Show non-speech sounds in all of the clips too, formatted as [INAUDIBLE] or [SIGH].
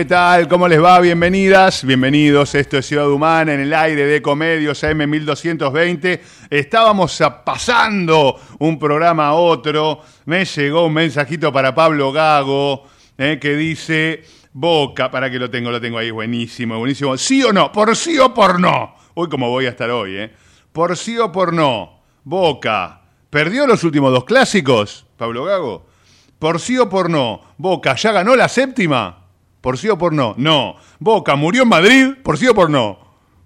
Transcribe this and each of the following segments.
Qué tal? ¿Cómo les va? Bienvenidas, bienvenidos. Esto es Ciudad Humana en el aire de Comedios AM1220. Estábamos pasando un programa a otro. Me llegó un mensajito para Pablo Gago eh, que dice: Boca, para que lo tengo, lo tengo ahí, buenísimo, buenísimo. ¿Sí o no? ¿Por sí o por no? Uy, como voy a estar hoy, ¿eh? ¿Por sí o por no? Boca, ¿perdió los últimos dos clásicos, Pablo Gago? ¿Por sí o por no? Boca, ¿ya ganó la séptima? ¿Por sí o por no? No. Boca, ¿murió en Madrid? ¿Por sí o por no?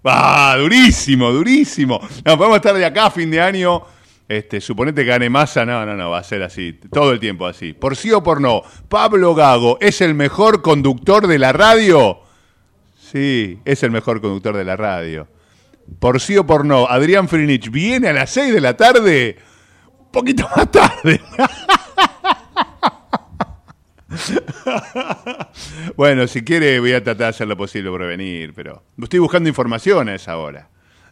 ¡Ah! Durísimo, durísimo. No, podemos estar de acá a fin de año. Este, suponete que gane masa. No, no, no, va a ser así. Todo el tiempo así. ¿Por sí o por no? ¿Pablo Gago es el mejor conductor de la radio? Sí, es el mejor conductor de la radio. Por sí o por no, Adrián Frinich viene a las 6 de la tarde. Un poquito más tarde. [LAUGHS] [LAUGHS] bueno, si quiere voy a tratar de hacer lo posible por venir, pero estoy buscando información a esa hora.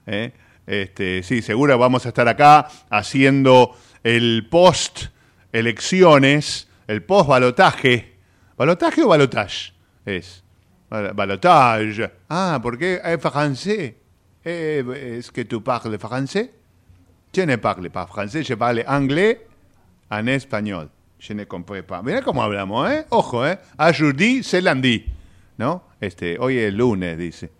¿eh? Este, sí, seguro vamos a estar acá haciendo el post elecciones, el post balotaje. ¿Balotaje o balotage? Es. Bal- Balotage. Ah, ¿por qué? ¿Es francés? Eh, ¿Es que tú parles français? Je ne parle pas français, je parle anglais en español. Je ne comprends pas. Mirá cómo hablamos, ¿eh? Ojo, ¿eh? Aujourd'hui, c'est lundi. ¿No? Este, hoy es lunes, dice.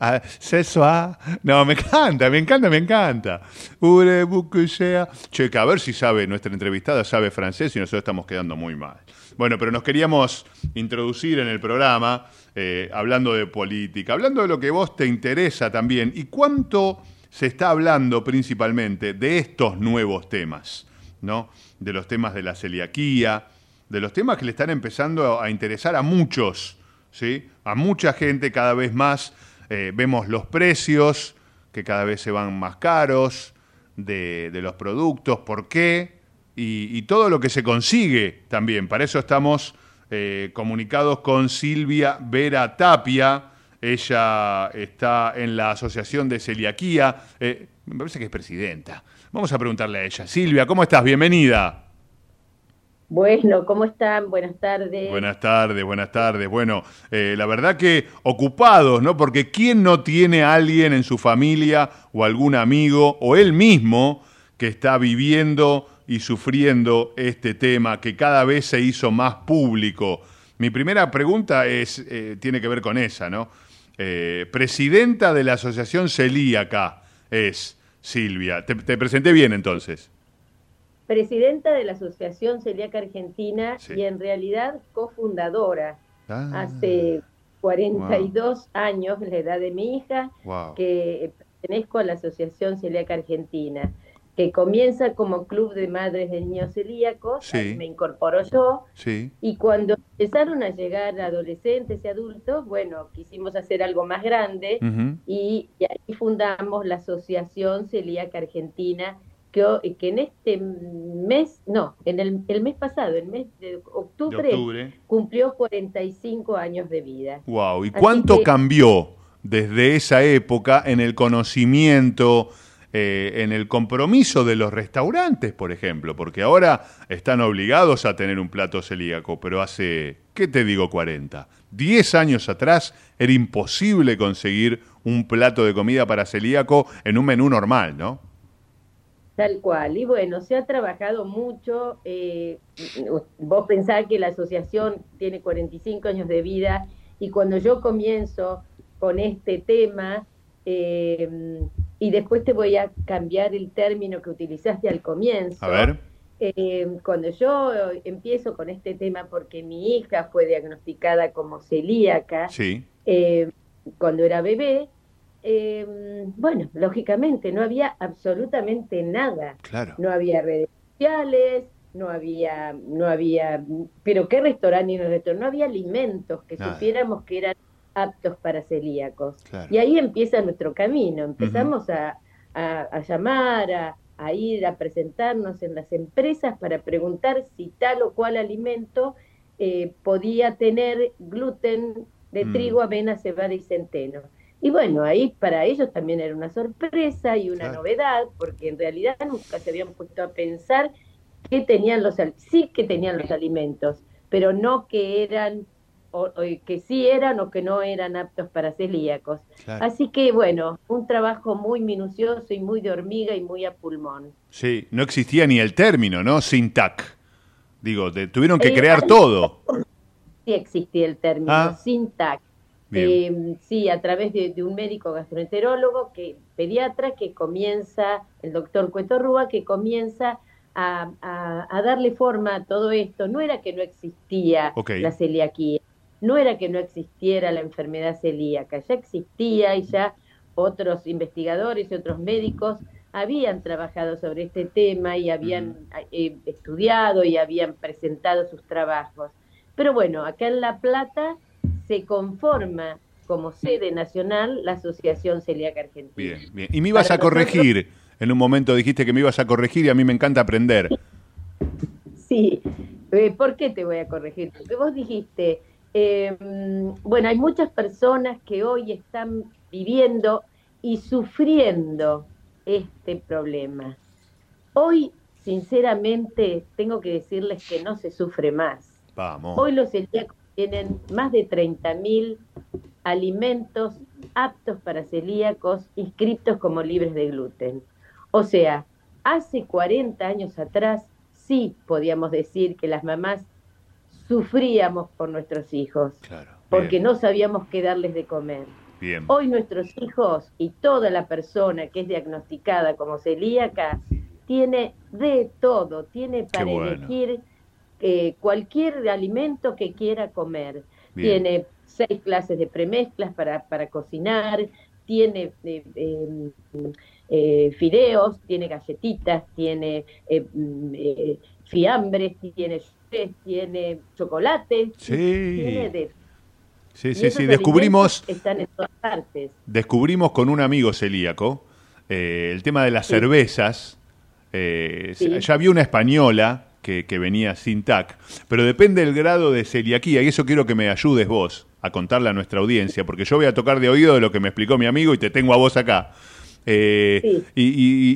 Ah, ce soir. No, me encanta, me encanta, me encanta. Voulez-vous que sea? Che, que a ver si sabe, nuestra entrevistada sabe francés y nosotros estamos quedando muy mal. Bueno, pero nos queríamos introducir en el programa eh, hablando de política, hablando de lo que vos te interesa también y cuánto se está hablando principalmente de estos nuevos temas, ¿no? De los temas de la celiaquía, de los temas que le están empezando a interesar a muchos, ¿sí? A mucha gente cada vez más. Eh, vemos los precios que cada vez se van más caros de, de los productos, por qué y, y todo lo que se consigue también. Para eso estamos eh, comunicados con Silvia Vera Tapia. Ella está en la Asociación de Celiaquía. Eh, me parece que es presidenta. Vamos a preguntarle a ella. Silvia, ¿cómo estás? Bienvenida. Bueno, ¿cómo están? Buenas tardes. Buenas tardes, buenas tardes. Bueno, eh, la verdad que ocupados, ¿no? Porque ¿quién no tiene a alguien en su familia o algún amigo o él mismo que está viviendo y sufriendo este tema que cada vez se hizo más público? Mi primera pregunta es, eh, tiene que ver con esa, ¿no? Eh, presidenta de la Asociación Celíaca es Silvia. Te, te presenté bien entonces. Presidenta de la Asociación Celíaca Argentina Sí. y en realidad cofundadora Ah, hace 42 años, la edad de mi hija, wow. que pertenezco a la Asociación Celíaca Argentina, que comienza como club de madres de niños celíacos, Sí. me incorporo yo, Sí, y cuando empezaron a llegar adolescentes y adultos, bueno, quisimos hacer algo más grande y, y ahí fundamos la Asociación Celíaca Argentina, que, que en este mes, no, en el, el mes pasado, el mes de de octubre, octubre. cumplió 45 años de vida. Wow. ¿Y Así cuánto que- cambió desde esa época en el conocimiento, eh, en el compromiso de los restaurantes, por ejemplo? Porque ahora están obligados a tener un plato celíaco, pero hace, ¿qué te digo 40? 10 años atrás era imposible conseguir un plato de comida para celíaco en un menú normal, ¿no? Tal cual. Y bueno, se ha trabajado mucho. eh, vos pensás que la asociación tiene 45 años de vida y cuando yo comienzo con este tema, eh, y después te voy a cambiar el término que utilizaste al comienzo. A ver. Eh, cuando yo empiezo con este tema, porque mi hija fue diagnosticada como celíaca, Sí. eh, cuando era bebé, eh, bueno, lógicamente no había absolutamente nada. Claro. No había redes sociales, no había, no había, pero qué restaurante ni no restaurante, no había alimentos que Nada. supiéramos que eran aptos para celíacos. Claro. Y ahí empieza nuestro camino, empezamos a, a- a llamar, a, a ir a presentarnos en las empresas para preguntar si tal o cual alimento eh, podía tener gluten de Mm. trigo, avena, cebada y centeno. Y bueno, ahí para ellos también era una sorpresa y una Claro. novedad, porque en realidad nunca se habían puesto a pensar que tenían los sí que tenían los alimentos, pero no que eran o, o que sí eran o que no eran aptos para celíacos. Claro. Así que bueno, un trabajo muy minucioso y muy de hormiga y muy a pulmón. Sí, no existía ni el término, ¿no? Sintac. Digo, te- tuvieron que Eh, crear ah, todo. Sí existía el término Ah. SINTAC. Eh, sí, a través de, de un médico gastroenterólogo, que pediatra, que comienza, el doctor Cueto Rúa, que comienza a, a- a darle forma a todo esto. No era que no existía Ok. la celiaquía, no era que no existiera la enfermedad celíaca, ya existía y ya otros investigadores y otros médicos habían trabajado sobre este tema y habían eh, estudiado y habían presentado sus trabajos. Pero bueno, acá en La Plata se conforma como sede nacional la Asociación Celíaca Argentina. Bien, bien. Y me ibas Para a corregir. En un momento dijiste que me ibas a corregir y a mí me encanta aprender. Sí, Eh, ¿por qué te voy a corregir? Porque vos dijiste, eh, mm, bueno, hay muchas personas que hoy están viviendo y sufriendo este problema. Hoy, sinceramente, tengo que decirles que no se sufre más. Vamos. Hoy los celíacos tienen más de 30.000 alimentos aptos para celíacos inscritos como libres de gluten. O sea, hace 40 años atrás sí podíamos decir que las mamás sufríamos por nuestros hijos, Claro. porque no sabíamos qué darles de comer. Bien. Hoy nuestros hijos y toda la persona que es diagnosticada como celíaca tiene de todo, tiene para bueno. elegir eh, cualquier alimento que quiera comer. Bien. Tiene seis clases de premezclas para, para cocinar, tiene eh, eh, eh, fideos, tiene galletitas, tiene eh, mm, fiambres, tiene tiene chocolate, tiene Sí. de Sí, y sí, sí. Descubrimos, están en todas partes. descubrimos con un amigo celíaco eh, el tema de las Sí. cervezas. Eh, Sí. Ya había una española que, que venía sin TAC, pero depende del grado de celiaquía, y eso quiero que me ayudes vos a contarle a nuestra audiencia, porque yo voy a tocar de oído de lo que me explicó mi amigo y te tengo a vos acá. Eh, Sí. y,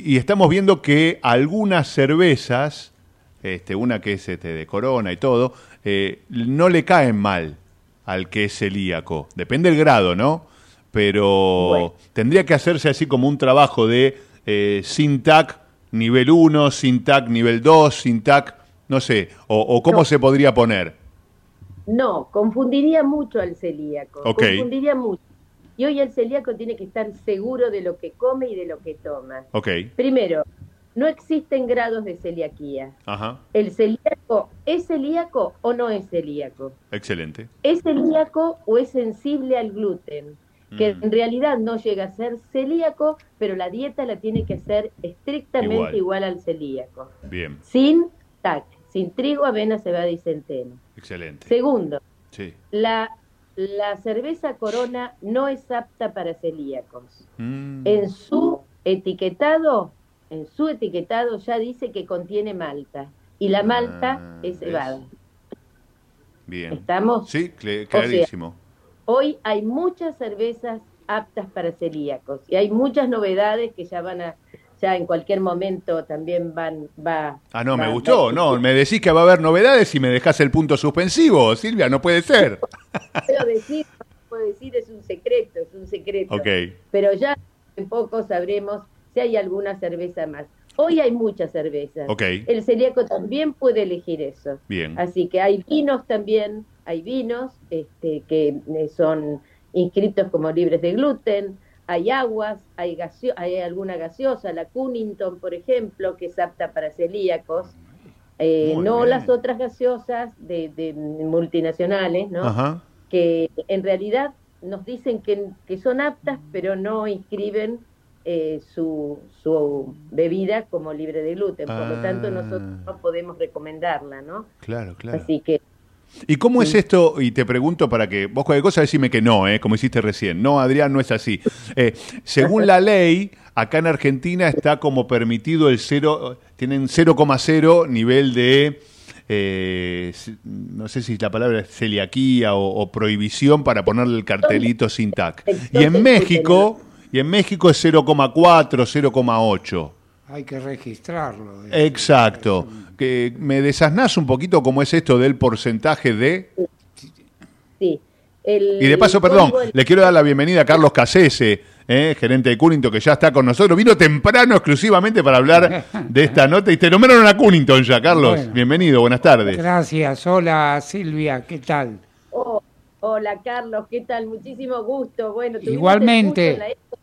y- y estamos viendo que algunas cervezas, este, una que es este, de Corona y todo, eh, no le caen mal al que es celíaco. Depende del grado, ¿no? Pero Bueno. tendría que hacerse así como un trabajo de eh, sin TAC nivel 1, sin TAC nivel 2, sin TAC, no sé, o, o cómo No. se podría poner. No, confundiría mucho al celíaco. Confundiría mucho. Y hoy el celíaco tiene que estar seguro de lo que come y de lo que toma. Ok, Primero, no existen grados de celiaquía. Ajá, ¿El celíaco es celíaco o no es celíaco? excelente. ¿Es celíaco o es sensible al gluten? Que Mm. en realidad no llega a ser celíaco, pero la dieta la tiene que hacer estrictamente Igual. igual, al celíaco. Bien, Sin TAC, sin trigo, avena, cebada y centeno. excelente. Segundo, Sí. la, la cerveza corona no es apta para celíacos. Mm, En su etiquetado, en su etiquetado ya dice que contiene malta. Y la malta Ah, es cebada. Bien. ¿Estamos? Sí, sea, clarísimo. Hoy hay muchas cervezas aptas para celíacos y hay muchas novedades que ya van a, ya en cualquier momento también van, va. Ah, no, me gustó. va- No, me decís que va a haber novedades y me dejás el punto suspensivo, Silvia, no puede ser. [LAUGHS] puedo decir, puedo decir, es un secreto, es un secreto. Ok. Pero ya en poco sabremos si hay alguna cerveza más. Hoy hay muchas cervezas. Ok. El celíaco también puede elegir eso. Bien. Así que hay vinos también, hay vinos este, que eh, son inscritos como libres de gluten, hay aguas, hay, gaseo- hay alguna gaseosa, la Cunnington, por ejemplo, que es apta para celíacos, Eh, no bien. las otras gaseosas de, de multinacionales, ¿no? Ajá. que en realidad nos dicen que, que son aptas, pero no inscriben eh, su, su bebida como libre de gluten. Por lo tanto, Ah. nosotros no podemos recomendarla, ¿no? Claro, claro. Así que ¿Y cómo es esto? Y te pregunto para que vos cualquier cosa decime que no, ¿eh? como hiciste recién. No, Adrián, no es así. Eh, según la ley, acá en Argentina está como permitido el cero, tienen 0,0 nivel de, eh, no sé si la palabra es celiaquía o, o prohibición para ponerle el cartelito sin TAC. Y en México, y en México es 0,4, 0,8. Hay que registrarlo. eh. Exacto. Que ¿Me desasnás un poquito cómo es esto del porcentaje de... sí. El Y de paso, perdón, le quiero dar la bienvenida a Carlos Casese, eh, gerente de Cunnington, que ya está con nosotros. Vino temprano exclusivamente para hablar de esta nota y te nombraron a Cunnington ya, Carlos. Bueno. Bienvenido, buenas tardes. Gracias. Hola Silvia, ¿qué tal? Oh, hola, Carlos, ¿qué tal? Muchísimo gusto. Bueno, tuvimos Igualmente. gusto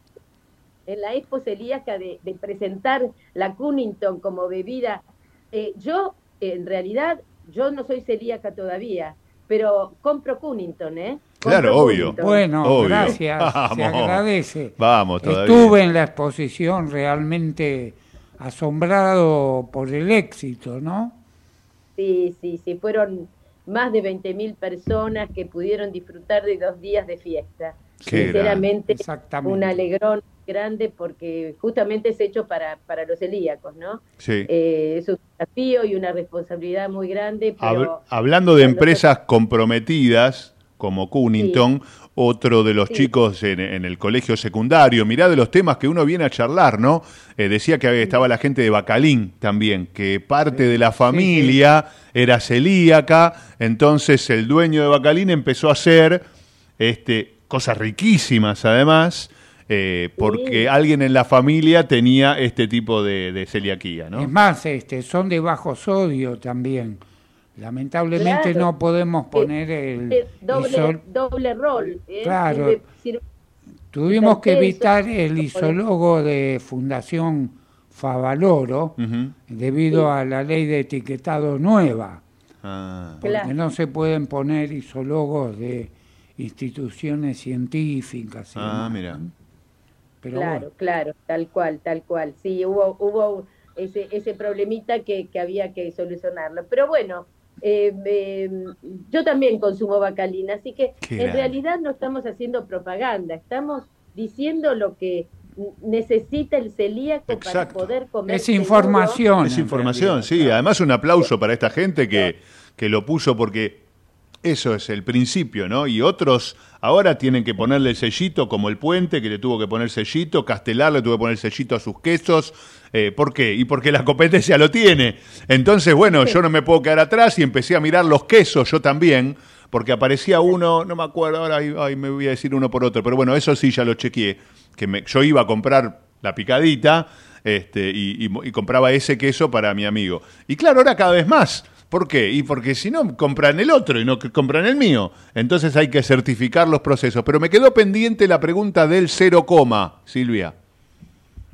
En la, expo, celíaca de, de presentar la Cunnington como bebida. Eh, yo, en realidad, yo no soy celíaca todavía, pero compro Cunnington, ¿eh? Compro Claro, obvio. Cunnington. Bueno, Obvio. gracias. Se [LAUGHS] agradece. Vamos, todavía. Estuve en la exposición realmente asombrado por el éxito, ¿no? Sí, sí, sí, fueron más de 20.000 personas que pudieron disfrutar de dos días de fiesta. Qué Sinceramente, un alegrón grande porque justamente es hecho para, para los celíacos, ¿no? Sí. Eh, es un desafío y una responsabilidad muy grande, pero hablando de empresas comprometidas, como Cunnington, otro de los Sí. chicos en, en el colegio secundario, mirá de los temas que uno viene a charlar, ¿no? Eh, decía que estaba la gente de Bacalín también, que parte de la familia era celíaca, entonces el dueño de Bacalín empezó a hacer este, cosas riquísimas además, eh, porque Sí. alguien en la familia tenía este tipo de, de celiaquía, ¿no? Es más, este, son de bajo sodio también. Lamentablemente Claro. no podemos poner el Eh, doble, isol- doble rol. ¿eh? Claro. Sirve- sirve- Tuvimos que evitar el isólogo de Fundación Favaloro debido Sí. a la ley de etiquetado nueva, Ah. porque Claro. no se pueden poner isólogos de instituciones científicas. Ah, mira. Claro, bueno, claro, tal cual, tal cual. Sí, hubo, hubo ese, ese problemita que, que había que solucionarlo. Pero bueno, eh, eh, yo también consumo bacalina, así que Qué en grande. realidad no estamos haciendo propaganda, estamos diciendo lo que necesita el celíaco para poder comer. es seguro. información. Es información, sí. Además, un aplauso para esta gente que, que lo puso porque eso es el principio, ¿no? Y otros ahora tienen que ponerle el sellito, como el puente, que le tuvo que poner sellito, Castelar le tuvo que poner sellito a sus quesos. Eh, ¿Por qué? Y porque la competencia lo tiene. Entonces, bueno, yo no me puedo quedar atrás y empecé a mirar los quesos yo también, porque aparecía uno, no me acuerdo, ahora ay, ay, me voy a decir uno por otro, pero bueno, eso sí ya lo chequeé, que me- yo iba a comprar la picadita este, y, y- y compraba ese queso para mi amigo. Y claro, ahora cada vez más. ¿Por qué? Y porque si no, compran el otro y no compran el mío. Entonces hay que certificar los procesos. Pero me quedó pendiente la pregunta del cero coma, Silvia.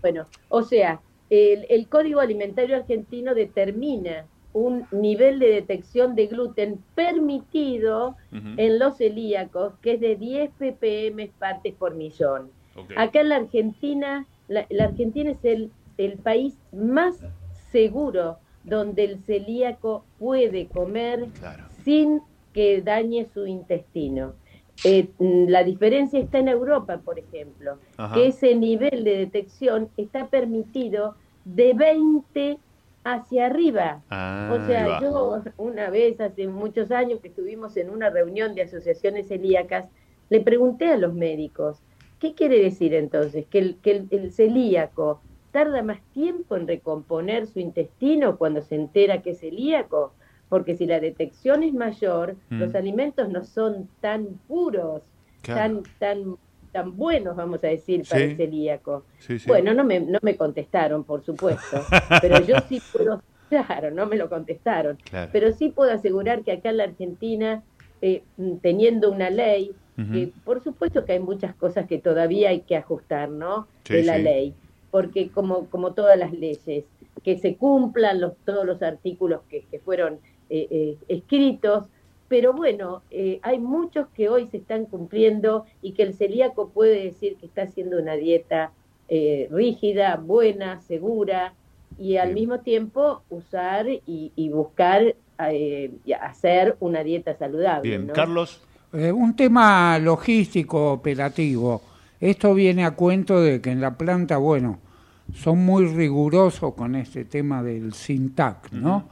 Bueno, o sea, el, el Código Alimentario Argentino determina un nivel de detección de gluten permitido en los celíacos, que es de 10 ppm partes por millón. Acá en la Argentina, la, la Argentina es el, el país más seguro donde el celíaco puede comer Claro. sin que dañe su intestino. Eh, mm, la diferencia está en Europa, por ejemplo, Ajá. que ese nivel de detección está permitido de 20 hacia arriba. Ah, O sea, yo una vez hace muchos años que estuvimos en una reunión de asociaciones celíacas, le pregunté a los médicos, ¿qué quiere decir entonces? ¿Que el, que el, el celíaco tarda más tiempo en recomponer su intestino cuando se entera que es celíaco? Porque si la detección es mayor, Mm. los alimentos no son tan puros, Claro. tan, tan, tan buenos, vamos a decir, para Sí. el celíaco. Sí, sí. Bueno, no me, no me contestaron, por supuesto, pero yo sí puedo, [LAUGHS] claro, no me lo contestaron, Claro. pero sí puedo asegurar que acá en la Argentina, eh, teniendo una ley, que por supuesto que hay muchas cosas que todavía hay que ajustar, ¿no? Sí, de la sí. ley, porque como, como todas las leyes, que se cumplan los, todos los artículos que, que fueron eh, eh, escritos, pero bueno, eh, hay muchos que hoy se están cumpliendo y que el celíaco puede decir que está haciendo una dieta eh, rígida, buena, segura y al mismo tiempo usar y, y buscar eh, y hacer una dieta saludable. Bien, ¿no? Carlos. Eh, un tema logístico operativo. Esto viene a cuento de que en la planta, bueno, son muy rigurosos con este tema del SINTAC, ¿no?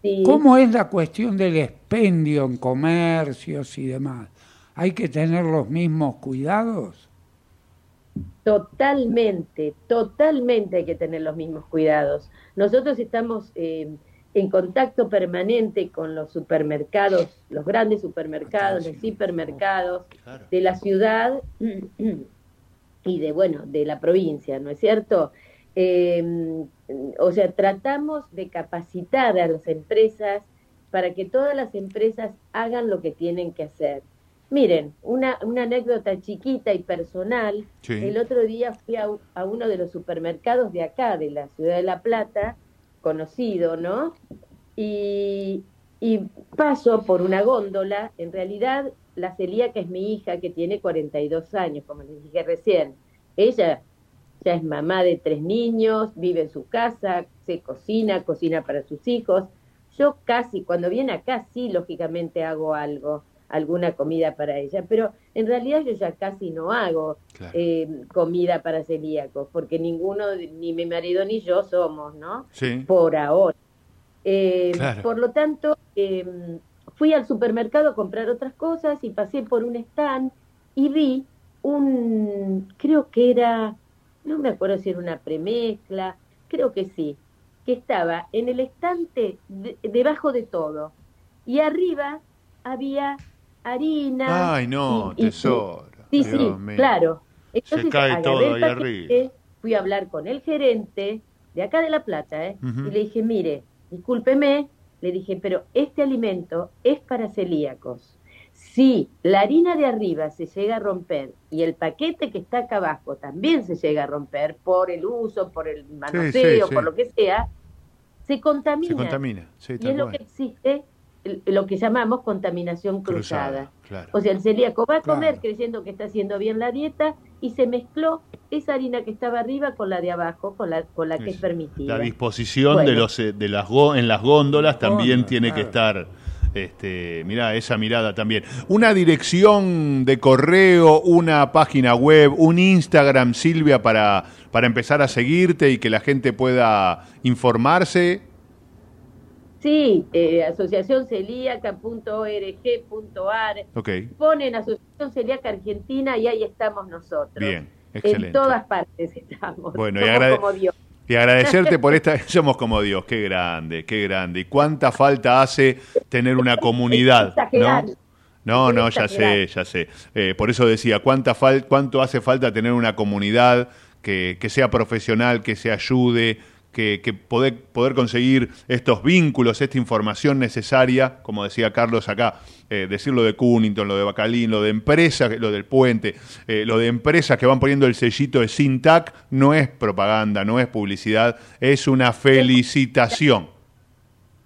Sí. ¿Cómo es la cuestión del expendio en comercios y demás? ¿Hay que tener los mismos cuidados? Totalmente, totalmente hay que tener los mismos cuidados. Nosotros estamos eh, en contacto permanente con los supermercados, los grandes supermercados, los hipermercados de la ciudad [CLEARS THROAT] y de, bueno, de la provincia, ¿no es cierto? Eh, o sea, tratamos de capacitar a las empresas para que todas las empresas hagan lo que tienen que hacer. Miren, una, una anécdota chiquita y personal. Sí. El otro día fui a uno de los supermercados de acá, de la ciudad de La Plata, conocido, ¿no? Y, paso por una góndola. En realidad, la celíaca es mi hija que tiene 42 años, como les dije recién. Ella ya es mamá de tres niños, vive en su casa, se cocina, cocina para sus hijos. Yo casi, cuando viene acá, sí, lógicamente hago algo, alguna comida para ella, pero en realidad yo ya casi no hago Claro. eh, comida para celíacos, porque ninguno, ni mi marido ni yo somos, ¿no? Sí. Por ahora. Eh, Claro. Por lo tanto, eh, fui al supermercado a comprar otras cosas y pasé por un stand y vi un, creo que era, no me acuerdo si era una premezcla, creo que sí, que estaba en el estante de- debajo de todo. Y arriba había harina. Ay, no, y- y- tesoro. Sí, Dios sí, mío. claro. Entonces, cae agarré todo ahí arriba. Fui a hablar con el gerente de acá de La Plata, ¿eh? Y le dije, mire, discúlpeme, le dije, pero este alimento es para celíacos. Si la harina de arriba se llega a romper y el paquete que está acá abajo también se llega a romper por el uso, por el manoseo, sí. por lo que sea, se contamina. Se contamina. Sí, y es lo que existe, lo que llamamos contaminación cruzada. Cruzada, claro. O sea, el celíaco va a comer Claro. creyendo que está haciendo bien la dieta y se mezcló esa harina que estaba arriba con la de abajo, con la, con la que es permitida. La disposición de los eh, de las go- en las góndolas también tiene que estar este, mirá, esa mirada también. Una dirección de correo, una página web, un Instagram, Silvia, para, para empezar a seguirte y que la gente pueda informarse. Sí, eh, asociacioncelíaca.org.ar. Ok, Ponen Asociación Celíaca Argentina y ahí estamos nosotros. bien, excelente. En todas partes estamos. Bueno, y Somos agrade- como Dios. Y agradecerte por [LAUGHS] esta. Somos como Dios, qué grande, qué grande. Y cuánta falta hace tener una comunidad, ¿no? No, no, ya sé, ya sé. Eh, por eso decía, ¿cuánta fal- ¿cuánto hace falta tener una comunidad que, que sea profesional, que se ayude, que, que poder, poder conseguir estos vínculos, esta información necesaria, como decía Carlos acá, eh, decir lo de Cunnington, lo de Bacalín, lo de empresas, lo del puente, eh, lo de empresas que van poniendo el sellito de Sintac, no es propaganda, no es publicidad, es una felicitación.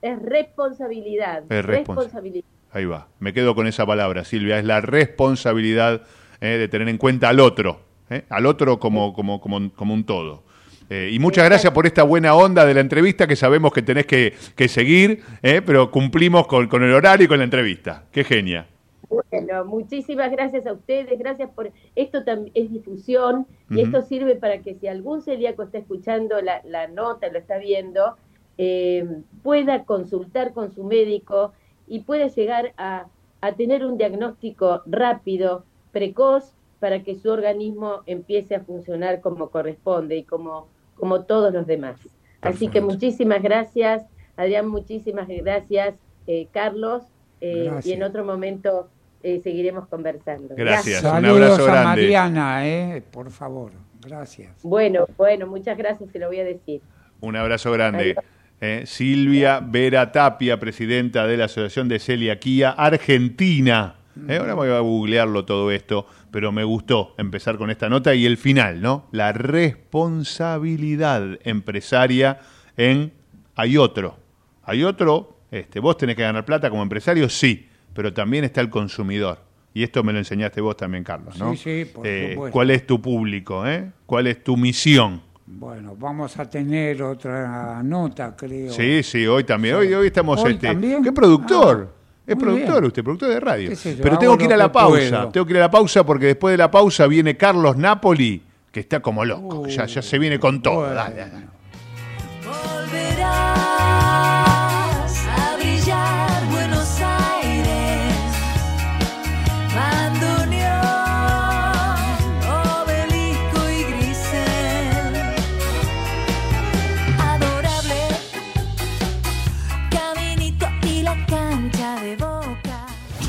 Es responsabilidad. Es respons- responsabilidad. Ahí va, me quedo con esa palabra, Silvia, es la responsabilidad eh, de tener en cuenta al otro, al otro como, como, como, como un todo. Eh, y muchas gracias por esta buena onda de la entrevista que sabemos que tenés que, que seguir, eh, pero cumplimos con, con el horario y con la entrevista. Qué genia. Bueno, muchísimas gracias a ustedes, gracias por esto es difusión y esto sirve para que si algún celíaco está escuchando la, la nota, lo está viendo, eh, pueda consultar con su médico y pueda llegar a, a tener un diagnóstico rápido, precoz, para que su organismo empiece a funcionar como corresponde y como, como todos los demás. Así que muchísimas gracias, Adrián, muchísimas gracias, eh, Carlos, eh, Gracias. y en otro momento eh, seguiremos conversando. Gracias. un Saludos abrazo a grande. Mariana, eh, por favor. Gracias. Bueno, bueno, muchas gracias, se lo voy a decir. Un abrazo grande. Eh, Silvia Vera Tapia, presidenta de la Asociación de Celiaquía Argentina. Eh, ahora voy a googlearlo todo esto, pero me gustó empezar con esta nota y el final, ¿no? La responsabilidad empresaria en hay otro. Hay otro, este, vos tenés que ganar plata como empresario, sí, pero también está el consumidor. Y esto me lo enseñaste vos también, Carlos, ¿no? Sí, sí, por Eh, supuesto. ¿Cuál es tu público? Eh? ¿Cuál es tu misión? Bueno, vamos a tener otra nota, creo. Sí, sí, hoy también. Hoy, hoy estamos. ¿Hoy este, también? ¿Qué productor? Ah, es muy productor bien. usted, productor de radio. Yo, Pero hago tengo que ir a la pausa. puedo. Tengo que ir a la pausa porque después de la pausa viene Carlos Napoli, que está como loco. ya, ya se viene con todo. Uh, Bueno. Dale, dale.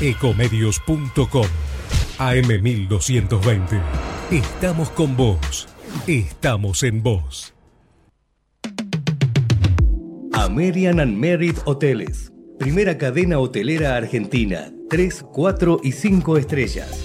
Ecomedios.com AM1220. Estamos con vos. Estamos en vos. American and Merit Hoteles. Primera cadena hotelera argentina. 3, 4 y 5 estrellas.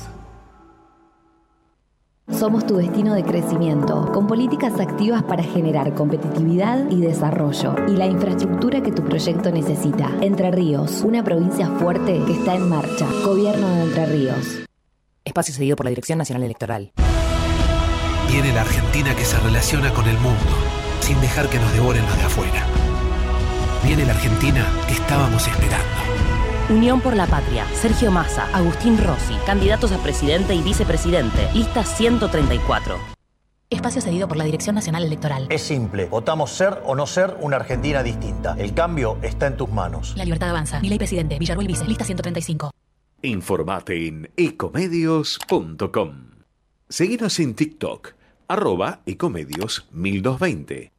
Somos tu destino de crecimiento, con políticas activas para generar competitividad y desarrollo, y la infraestructura que tu proyecto necesita. Entre Ríos, una provincia fuerte que está en marcha. Gobierno de Entre Ríos. Espacio cedido por la Dirección Nacional Electoral. Viene la Argentina que se relaciona con el mundo, sin dejar que nos devoren los de afuera. Viene la Argentina que estábamos esperando. Unión por la Patria. Sergio Massa, Agustín Rossi, candidatos a presidente y vicepresidente. Lista 134. Espacio cedido por la Dirección Nacional Electoral. Es simple, votamos ser o no ser una Argentina distinta. El cambio está en tus manos. La libertad avanza. Mi ley presidente. Villarruel Vice. Lista 135. Informate en ecomedios.com. Seguinos en TikTok, arroba ecomedios 1220.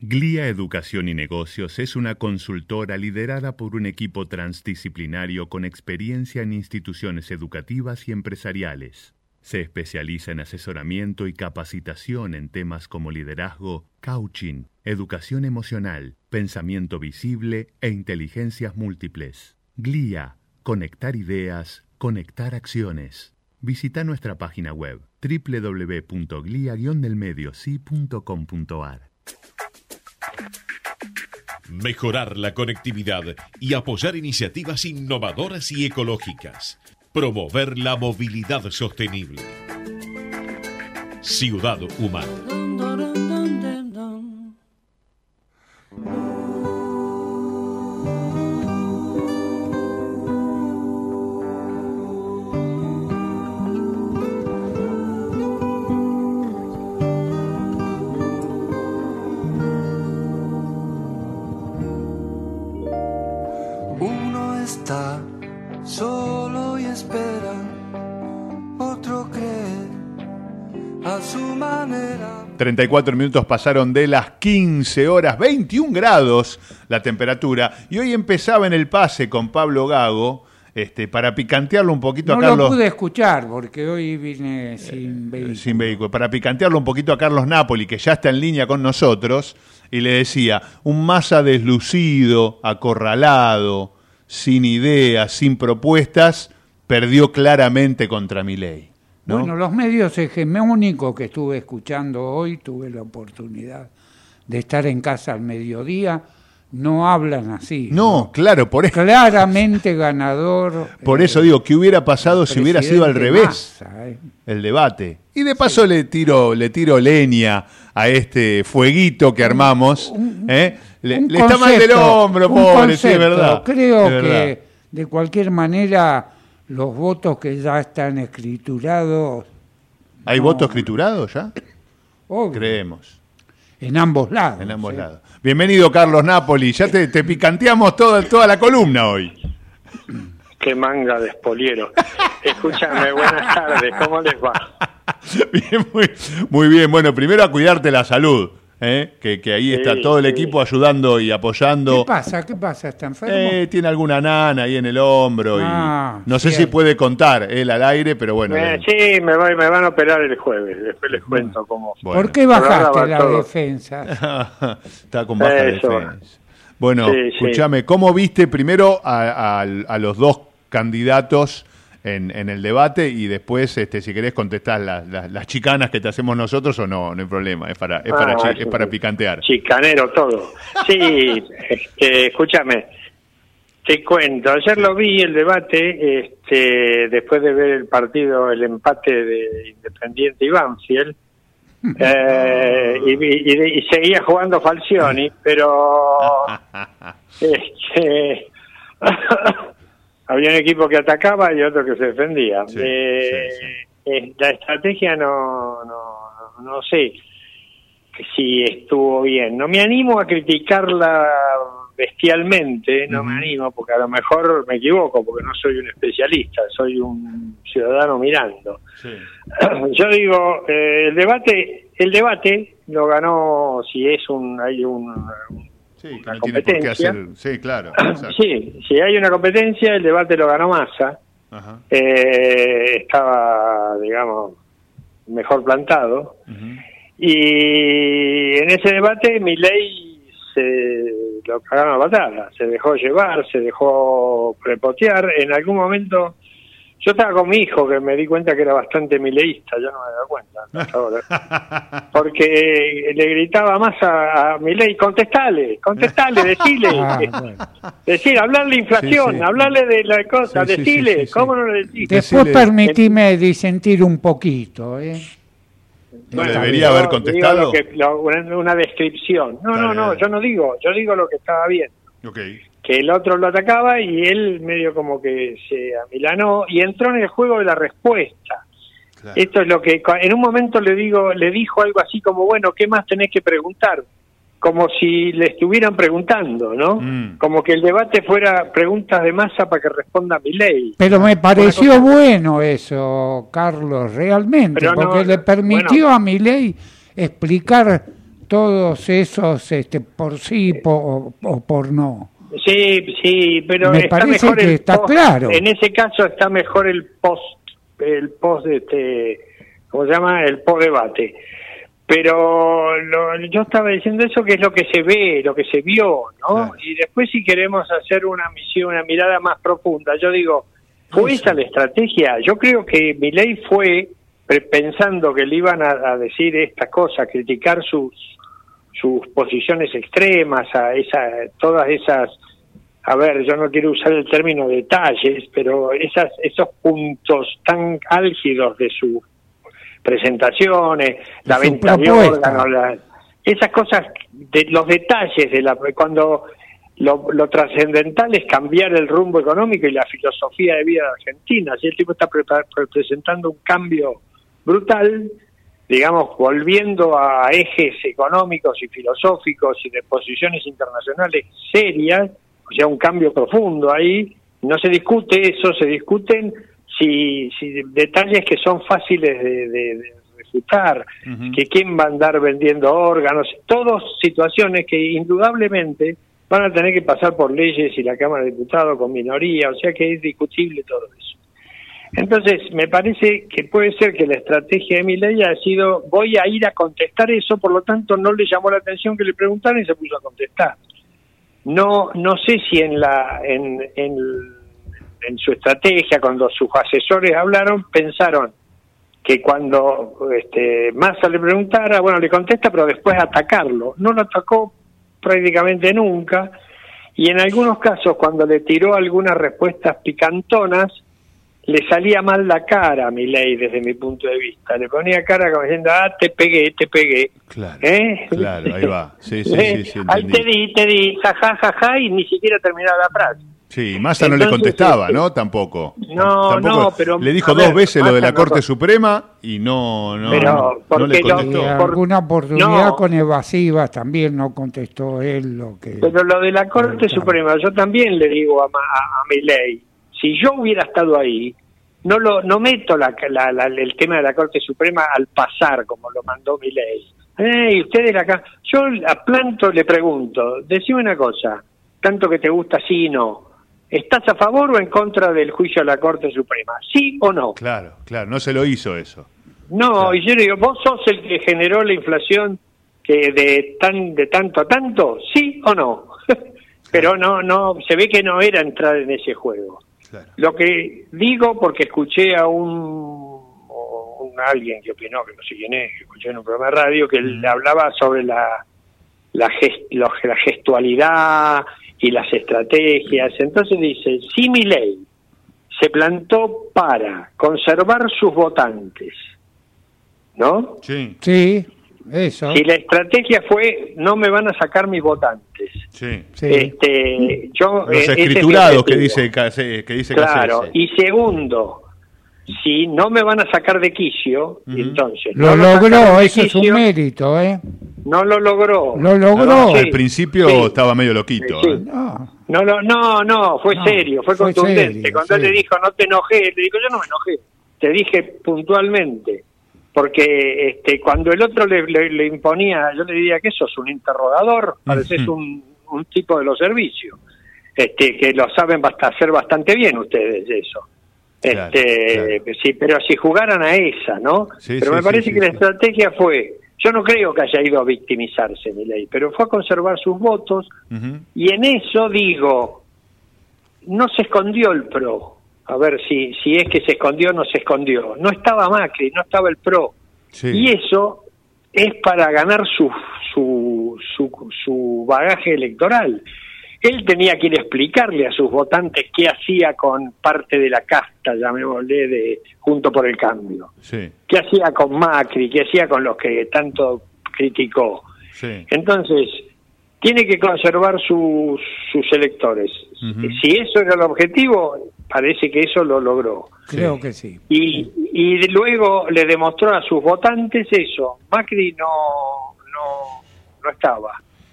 Glia Educación y Negocios es una consultora liderada por un equipo transdisciplinario con experiencia en instituciones educativas y empresariales. Se especializa en asesoramiento y capacitación en temas como liderazgo, coaching, educación emocional, pensamiento visible e inteligencias múltiples. Glia, conectar ideas, conectar acciones. Visita nuestra página web www.glia-delmediosi.com.ar. Mejorar la conectividad y apoyar iniciativas innovadoras y ecológicas. Promover la movilidad sostenible. Ciudad Humana. 34 minutos pasaron de las 15 horas, 21 grados la temperatura. Y hoy empezaba en el pase con Pablo Gago, este, para picantearlo un poquito No a Carlos. lo pude escuchar porque hoy vine sin vehículo. sin vehículo, para picantearlo un poquito a Carlos Napoli, que ya está en línea con nosotros, y le decía, un masa deslucido, acorralado, sin ideas, sin propuestas, perdió claramente contra Milei. ¿No? Bueno, los medios hegemónicos que estuve escuchando hoy, tuve la oportunidad de estar en casa al mediodía, no hablan así. no, claro, por eso, Claramente ganador. por eh, eso digo, ¿qué hubiera pasado si hubiera sido al revés eh. el debate? Y de paso le tiro, le tiro leña a este fueguito que armamos. ¿eh? Le, está mal del hombro, pobre, sí, es verdad. Creo es verdad. que de cualquier manera los votos que ya están escriturados, ¿Hay no. voto escriturado ya? obvio, Creemos. en ambos lados. En ambos lados. Bienvenido, Carlos Napoli. Ya te, te picanteamos toda, toda la columna hoy. Qué manga de espoliero. Escúchame, buenas tardes, ¿cómo les va? [LAUGHS] Bien, muy, muy bien. Bueno, primero a cuidarte la salud. ¿Eh? Que, que ahí está Sí, todo el sí. equipo ayudando y apoyando. ¿Qué pasa? ¿Qué pasa? ¿Está enfermo? Eh, tiene alguna nana ahí en el hombro. y Ah, no sé si puede contar él al aire, pero bueno. Eh, eh, sí, me, voy- me van a operar el jueves, después les cuento cómo. bueno. ¿Por qué bajaste va la todo. defensa? [LAUGHS] está con baja Eso. defensa. Bueno, Sí, sí. escúchame, ¿cómo viste primero a, a- a los dos candidatos en, en el debate y después, este, si querés, contestar las, las, las chicanas que te hacemos nosotros o no? No hay problema, es para, es para, Ah, es para picantear. Chicanero todo. Sí, [LAUGHS] este, escúchame, te cuento, ayer lo vi el debate, este, después de ver el partido, el empate de Independiente y Banfield, [LAUGHS] eh, y, y- y seguía jugando Falcioni, pero [LAUGHS] este, había un equipo que atacaba y otro que se defendía. Sí, Eh, sí, eh, la estrategia no, no, no sé si estuvo bien. No me animo a criticarla bestialmente, no me animo, porque a lo mejor me equivoco, porque no soy un especialista, soy un ciudadano mirando. [CLEARS THROAT] Yo digo, eh, el debate, el debate lo ganó si es un, hay un, Sí, que una no tiene por qué competencia. hacer. Sí, claro. [CLEARS THROAT] exacto. Sí, si hay una competencia, el debate lo ganó Massa. Ajá. Eh, estaba, digamos, mejor plantado. Y en ese debate Milei se lo cagaron a patada, se dejó llevar, se dejó prepotear. En algún momento, yo estaba con mi hijo que me di cuenta que era bastante mileísta, yo no me daba cuenta hasta ahora. [LAUGHS] Porque le gritaba más a, a Milei, contestale, contestale, decile. [LAUGHS] Ah, [LAUGHS] bueno. Decir, hablarle de inflación, Sí, sí. hablarle de la cosa, Sí, decile, sí, sí, sí. ¿cómo no le decís? Después permitime disentir un poquito, ¿eh? ¿No Bueno, debería haber contestado? lo que- lo- una, una descripción. No, Está no, no, bien. yo no digo, yo digo lo que estaba bien. Ok. Que el otro lo atacaba y él medio como que se amilanó y entró en el juego de la respuesta. Claro. Esto es lo que en un momento le digo, le dijo algo así como, bueno, ¿qué más tenés que preguntar? Como si le estuvieran preguntando, ¿no? Mm. Como que el debate fuera preguntas de masa para que responda mi ley. Pero me pareció bueno eso, Carlos, realmente, Pero no- porque le permitió a mi ley explicar todos esos este, por sí po- o, o por no. Sí, sí, pero Me está parece mejor que el está post- claro. En ese caso está mejor el post, el post, este, ¿cómo se llama? El post debate. Pero lo- yo estaba diciendo eso que es lo que se ve, lo que se vio, ¿no? Claro. Y después si queremos hacer una misión, una mirada más profunda, yo digo, ¿fue esa la estrategia? Yo creo que Milei fue pre- pensando que le iban a, a decir estas cosas, criticar sus sus posiciones extremas, a esa, todas esas, a ver, yo no quiero usar el término detalles, pero esas, esos puntos tan álgidos de sus presentaciones, la su venta de órganos, la- esas cosas, de, los detalles de la cuando lo, lo trascendental es cambiar el rumbo económico y la filosofía de vida de Argentina. Si el tipo está prepa- presentando un cambio brutal, digamos, volviendo a ejes económicos y filosóficos y de posiciones internacionales serias, o sea, un cambio profundo ahí, no se discute eso, se discuten si, si detalles que son fáciles de, de- de refutar, que quién va a andar vendiendo órganos, todas situaciones que indudablemente van a tener que pasar por leyes y la Cámara de Diputados con minoría, o sea que es discutible todo eso. Entonces, me parece que puede ser que la estrategia de mi ley ha sido, voy a ir a contestar eso, por lo tanto no le llamó la atención que le preguntaran y se puso a contestar. No, no sé si en la, en, en, en su estrategia, cuando sus asesores hablaron, pensaron que cuando este, Massa le preguntara, bueno, le contesta, pero después atacarlo. No lo atacó prácticamente nunca, y en algunos casos, cuando le tiró algunas respuestas picantonas, le salía mal la cara a mi ley desde mi punto de vista. Le ponía cara como diciendo, ah, te pegué, te pegué. Claro, ¿Eh? claro, ahí va. Sí, sí, ¿Eh? sí, sí, Ahí te di, te di, jaja, jaja, y ni siquiera terminaba la frase. Sí, Massa no le contestaba, este, ¿no? Tampoco. No, Tampoco- no, pero, Le dijo dos ver, veces lo de la no Corte Suprema y no, no, Pero, no, no le lo- contestó. Por- alguna oportunidad no. con evasivas también no contestó él lo que... Pero lo de la Corte Suprema, yo también le digo a, Ma- a, a mi ley, si yo hubiera estado ahí, no lo no meto la, la- la- el tema de la Corte Suprema al pasar, como lo mandó mi ley. Eh, ustedes acá, yo a Planto le pregunto, decime una cosa, tanto que te gusta sí y no, ¿estás a favor o en contra del juicio a la Corte Suprema? ¿Sí o no? Claro, claro, no se lo hizo eso. No, y yo le digo, ¿vos sos el que generó la inflación que de tan de tanto a tanto? ¿Sí o no? [LAUGHS] Pero no, no, se ve que no era entrar en ese juego. Lo que digo, porque escuché a un, o un alguien que opinó, que no sé quién es, que escuché en un programa de radio, que le hablaba sobre la, la, ges- lo- la gestualidad y las estrategias. Entonces dice, si mi ley se plantó para conservar sus votantes, ¿no? Sí. Sí, eso. Si la estrategia fue no me van a sacar mis votantes, Sí. este, yo Los eh, escriturados que dice, Case- que dice claro. Y segundo, si no me van a sacar de quicio, entonces Lo no logró, eso es un mérito, ¿eh? No lo logró. Lo logró. Al principio sí. estaba medio loquito. Sí. ¿eh? No, no, no, no, fue No, serio, fue, fue contundente. serio, Cuando él le dijo, no te enojé, le dijo, yo no me enojé, te dije puntualmente. Porque este, cuando el otro le, le- le imponía, yo le diría que sos un interrogador, pareces un, un tipo de los servicios, este, que lo saben bast- hacer bastante bien ustedes eso. Claro, Este, sí, pero si jugaran a esa, ¿no? Sí, pero sí, me parece que la estrategia fue, yo no creo que haya ido a victimizarse mi ley, pero fue a conservar sus votos y en eso digo, no se escondió el PRO. A ver si, si es que se escondió o no se escondió. No estaba Macri, no estaba el PRO. Sí. Y eso es para ganar su, su, su, su bagaje electoral. Él tenía que ir a explicarle a sus votantes qué hacía con parte de la casta, llamémosle, de Junto por el Cambio. Sí, ¿Qué hacía con Macri? ¿Qué hacía con los que tanto criticó? sí. Entonces, tiene que conservar sus, sus electores. Si eso era el objetivo, parece que eso lo logró. Creo que sí. Y, y luego le demostró a sus votantes eso. Macri no, no, no estaba.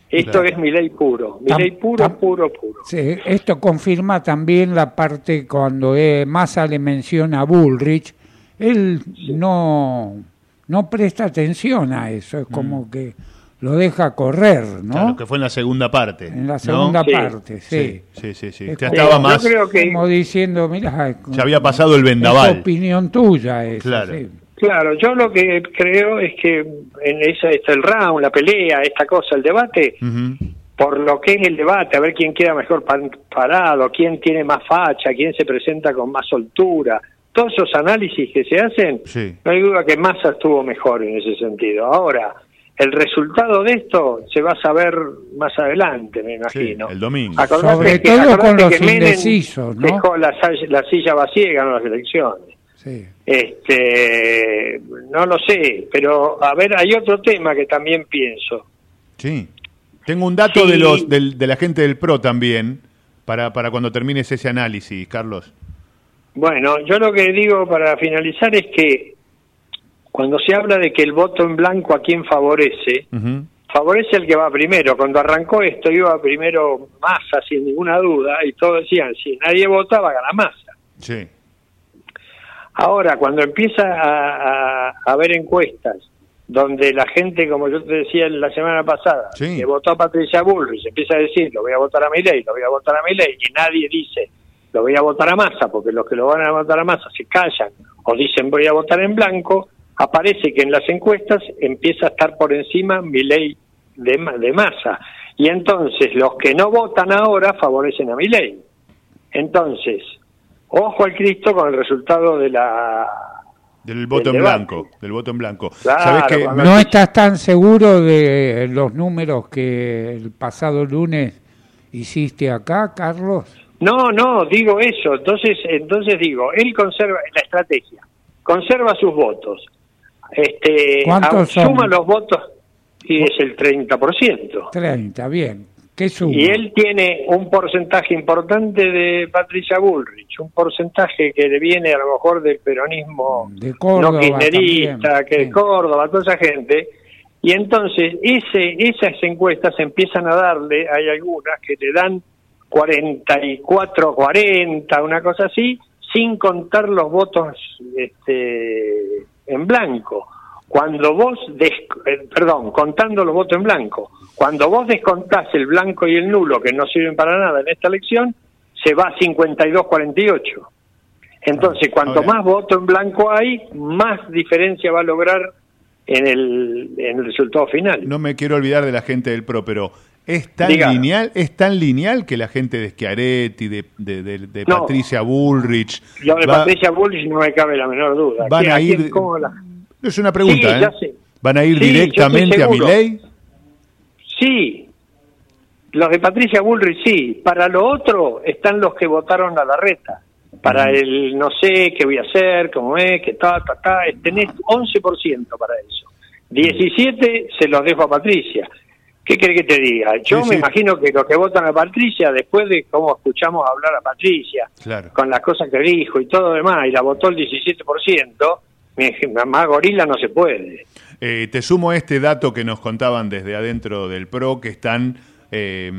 Esto Claro. es mi ley puro. Mi Tam- ley puro, tam- puro, puro. Sí, esto confirma también la parte cuando eh, Massa le menciona a Bullrich, él no, no presta atención a eso, es como que lo deja correr, ¿no? Claro, que fue en la segunda parte. En la segunda Sí. parte, sí. Sí, sí, sí. Es Ya como- estaba más. Yo creo que, Como diciendo, mira, Ya había pasado el es vendaval. opinión tuya eso, Claro. sí. claro, yo lo que creo es que en esa está el round, la pelea, esta cosa, el debate, por lo que es el debate, a ver quién queda mejor pan- parado, quién tiene más facha, quién se presenta con más soltura. Todos esos análisis que se hacen, Sí. no hay duda que Massa estuvo mejor en ese sentido. Ahora, el resultado de esto se va a saber más adelante, me imagino. el domingo. Acordate Sobre que- todo acordate con los que Menem indecisos, ¿no? Dejó la, silla vacía y ganó las elecciones. Sí. Este, no lo sé, pero a ver, hay otro tema que también pienso. Sí. Tengo un dato Sí. de los del- de la gente del PRO también, para, para cuando termines ese análisis, Carlos. Bueno, yo lo que digo para finalizar es que cuando se habla de que el voto en blanco a quién favorece, favorece al que va primero. Cuando arrancó esto iba primero Massa sin ninguna duda y todos decían, si nadie votaba gana Massa. Sí. Ahora, cuando empieza a, a- a haber encuestas donde la gente, como yo te decía la semana pasada, Sí. que votó a Patricia Bullrich, empieza a decir, lo voy a votar a Milei, lo voy a votar a Milei, y nadie dice, lo voy a votar a Massa, porque los que lo van a votar a Massa se callan, o dicen, voy a votar en blanco, aparece que en las encuestas empieza a estar por encima Milei de, Ma- de Massa. Y entonces los que no votan ahora favorecen a Milei. Entonces, ojo al Cristo con el resultado de la... Del voto en debate. blanco, del voto en blanco. Claro, ¿Sabés que ¿No estás tan seguro de los números que el pasado lunes hiciste acá, Carlos? No, no, digo eso. Entonces, entonces digo, él conserva la estrategia, conserva sus votos. Este, ¿Cuántos a- son? suma los votos y es el 30%. 30, bien. ¿Qué suma? Y él tiene un porcentaje importante de Patricia Bullrich, un porcentaje que le viene a lo mejor del peronismo De Córdoba no kirchnerista, también, que de Córdoba, toda esa gente. Y entonces ese, esas encuestas empiezan a darle, hay algunas que le dan 44, 40, una cosa así, sin contar los votos este, en blanco. Cuando vos, des- eh, perdón, contando los votos en blanco, cuando vos descontás el blanco y el nulo, que no sirven para nada en esta elección, se va a 52-48. Entonces, cuanto Ahora- más voto en blanco hay, más diferencia va a lograr en el, en el resultado final. No me quiero olvidar de la gente del PRO, pero es tan Diga. lineal, es tan lineal que la gente de Schiaretti, de, de, de- de No. Patricia Bullrich, Lo de va- Patricia Bullrich no me cabe la menor duda. Van ¿Qué- a ir- cómo la- es una pregunta, Sí, ¿eh? ya sé. Van a ir Sí, directamente a. Milei. Sí, los de Patricia Bullrich sí. Para lo otro están los que votaron a la reta. Para el no sé qué voy a hacer, cómo es, que ta, ta, ta. Tenés 11% para eso. 17 se los dejo a Patricia. ¿Qué cree que te diga? Yo Sí, me sí. imagino que los que votan a Patricia, después de cómo escuchamos hablar a Patricia, Claro. con las cosas que dijo y todo demás, y la votó el 17%, mi- más gorila no se puede. Eh, te sumo este dato que nos contaban desde adentro del PRO, que están eh,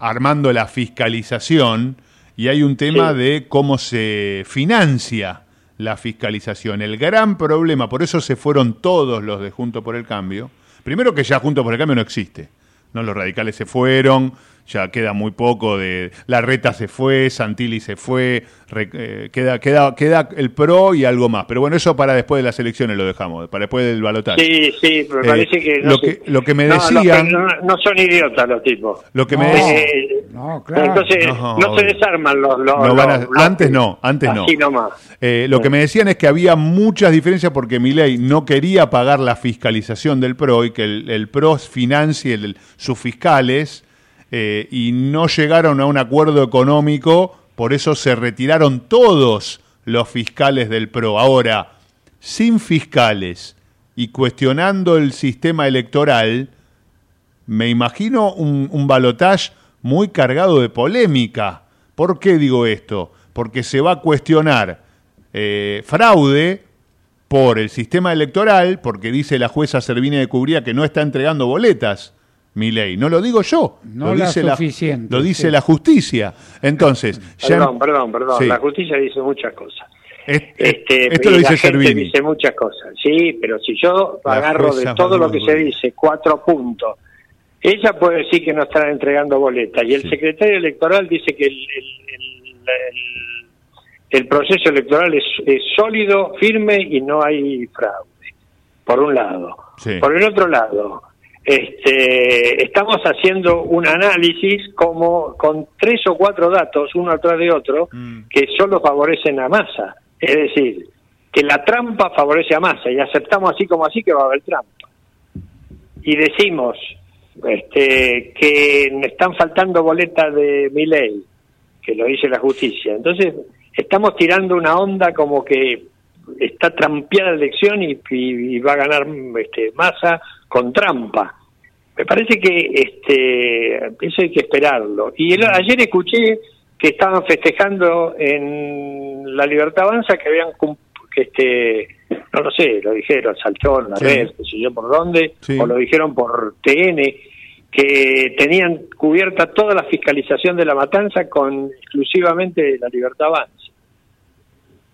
armando la fiscalización y hay un tema Sí. de cómo se financia la fiscalización. El gran problema, por eso se fueron todos los de Junto por el Cambio. Primero que ya Junto por el Cambio no existe. ¿no? Los radicales se fueron, ya queda muy poco de... La Reta se fue, Santilli se fue, re- eh, queda, queda, queda el PRO y algo más. Pero bueno, eso para después de las elecciones lo dejamos, para después del balotaje. Sí, sí, me Eh, parece que... lo sé. que- lo que me No, los decían- no, no son idiotas los tipos. Lo que me No. decían... Eh, No, claro. Entonces, No, no, se desarman los... los- No van a- los- los- antes no, antes no. Nomás. Eh, lo que me decían es que había muchas diferencias porque Milei no quería pagar la fiscalización del PRO y que el, el PRO financie el- sus fiscales eh, y no llegaron a un acuerdo económico, por eso se retiraron todos los fiscales del PRO. Ahora, sin fiscales y cuestionando el sistema electoral, me imagino un, un balotaje muy cargado de polémica. ¿Por qué digo esto? Porque se va a cuestionar eh, fraude por el sistema electoral, porque dice la jueza Servini de Cubría que no está entregando boletas, mi ley. No lo digo yo, No lo la dice, suficiente, lo dice sí. la justicia. Entonces, [LAUGHS] ya- Perdón, perdón, perdón. Sí. La justicia dice muchas cosas. Es- Este, esto y lo la dice gente Servini. dice muchas cosas. Sí, pero si yo La agarro de todo lo que se dice, cuatro puntos, ella puede decir que no están entregando boletas y el Sí. secretario electoral dice que el, el- el- el- el proceso electoral es, es sólido, firme y no hay fraude, por un lado. Sí. Por el otro lado, este, estamos haciendo un análisis como con tres o cuatro datos, uno atrás de otro, Mm. que solo favorecen a Massa. Es decir, que la trampa favorece a Massa y aceptamos así como así que va a haber trampa. Y decimos este, que están faltando boletas de mi ley, que lo dice la justicia. Entonces, estamos tirando una onda como que está trampeada la elección y, y- y va a ganar este, Massa con trampa. Me parece que este eso hay que esperarlo. Y el- ayer escuché que estaban festejando en la Libertad Avanza que habían que este no lo sé, lo dijeron, saltó en la Sí. red, qué sé yo por dónde, Sí. o lo dijeron por TN, que tenían cubierta toda la fiscalización de la matanza con exclusivamente la Libertad Avanza.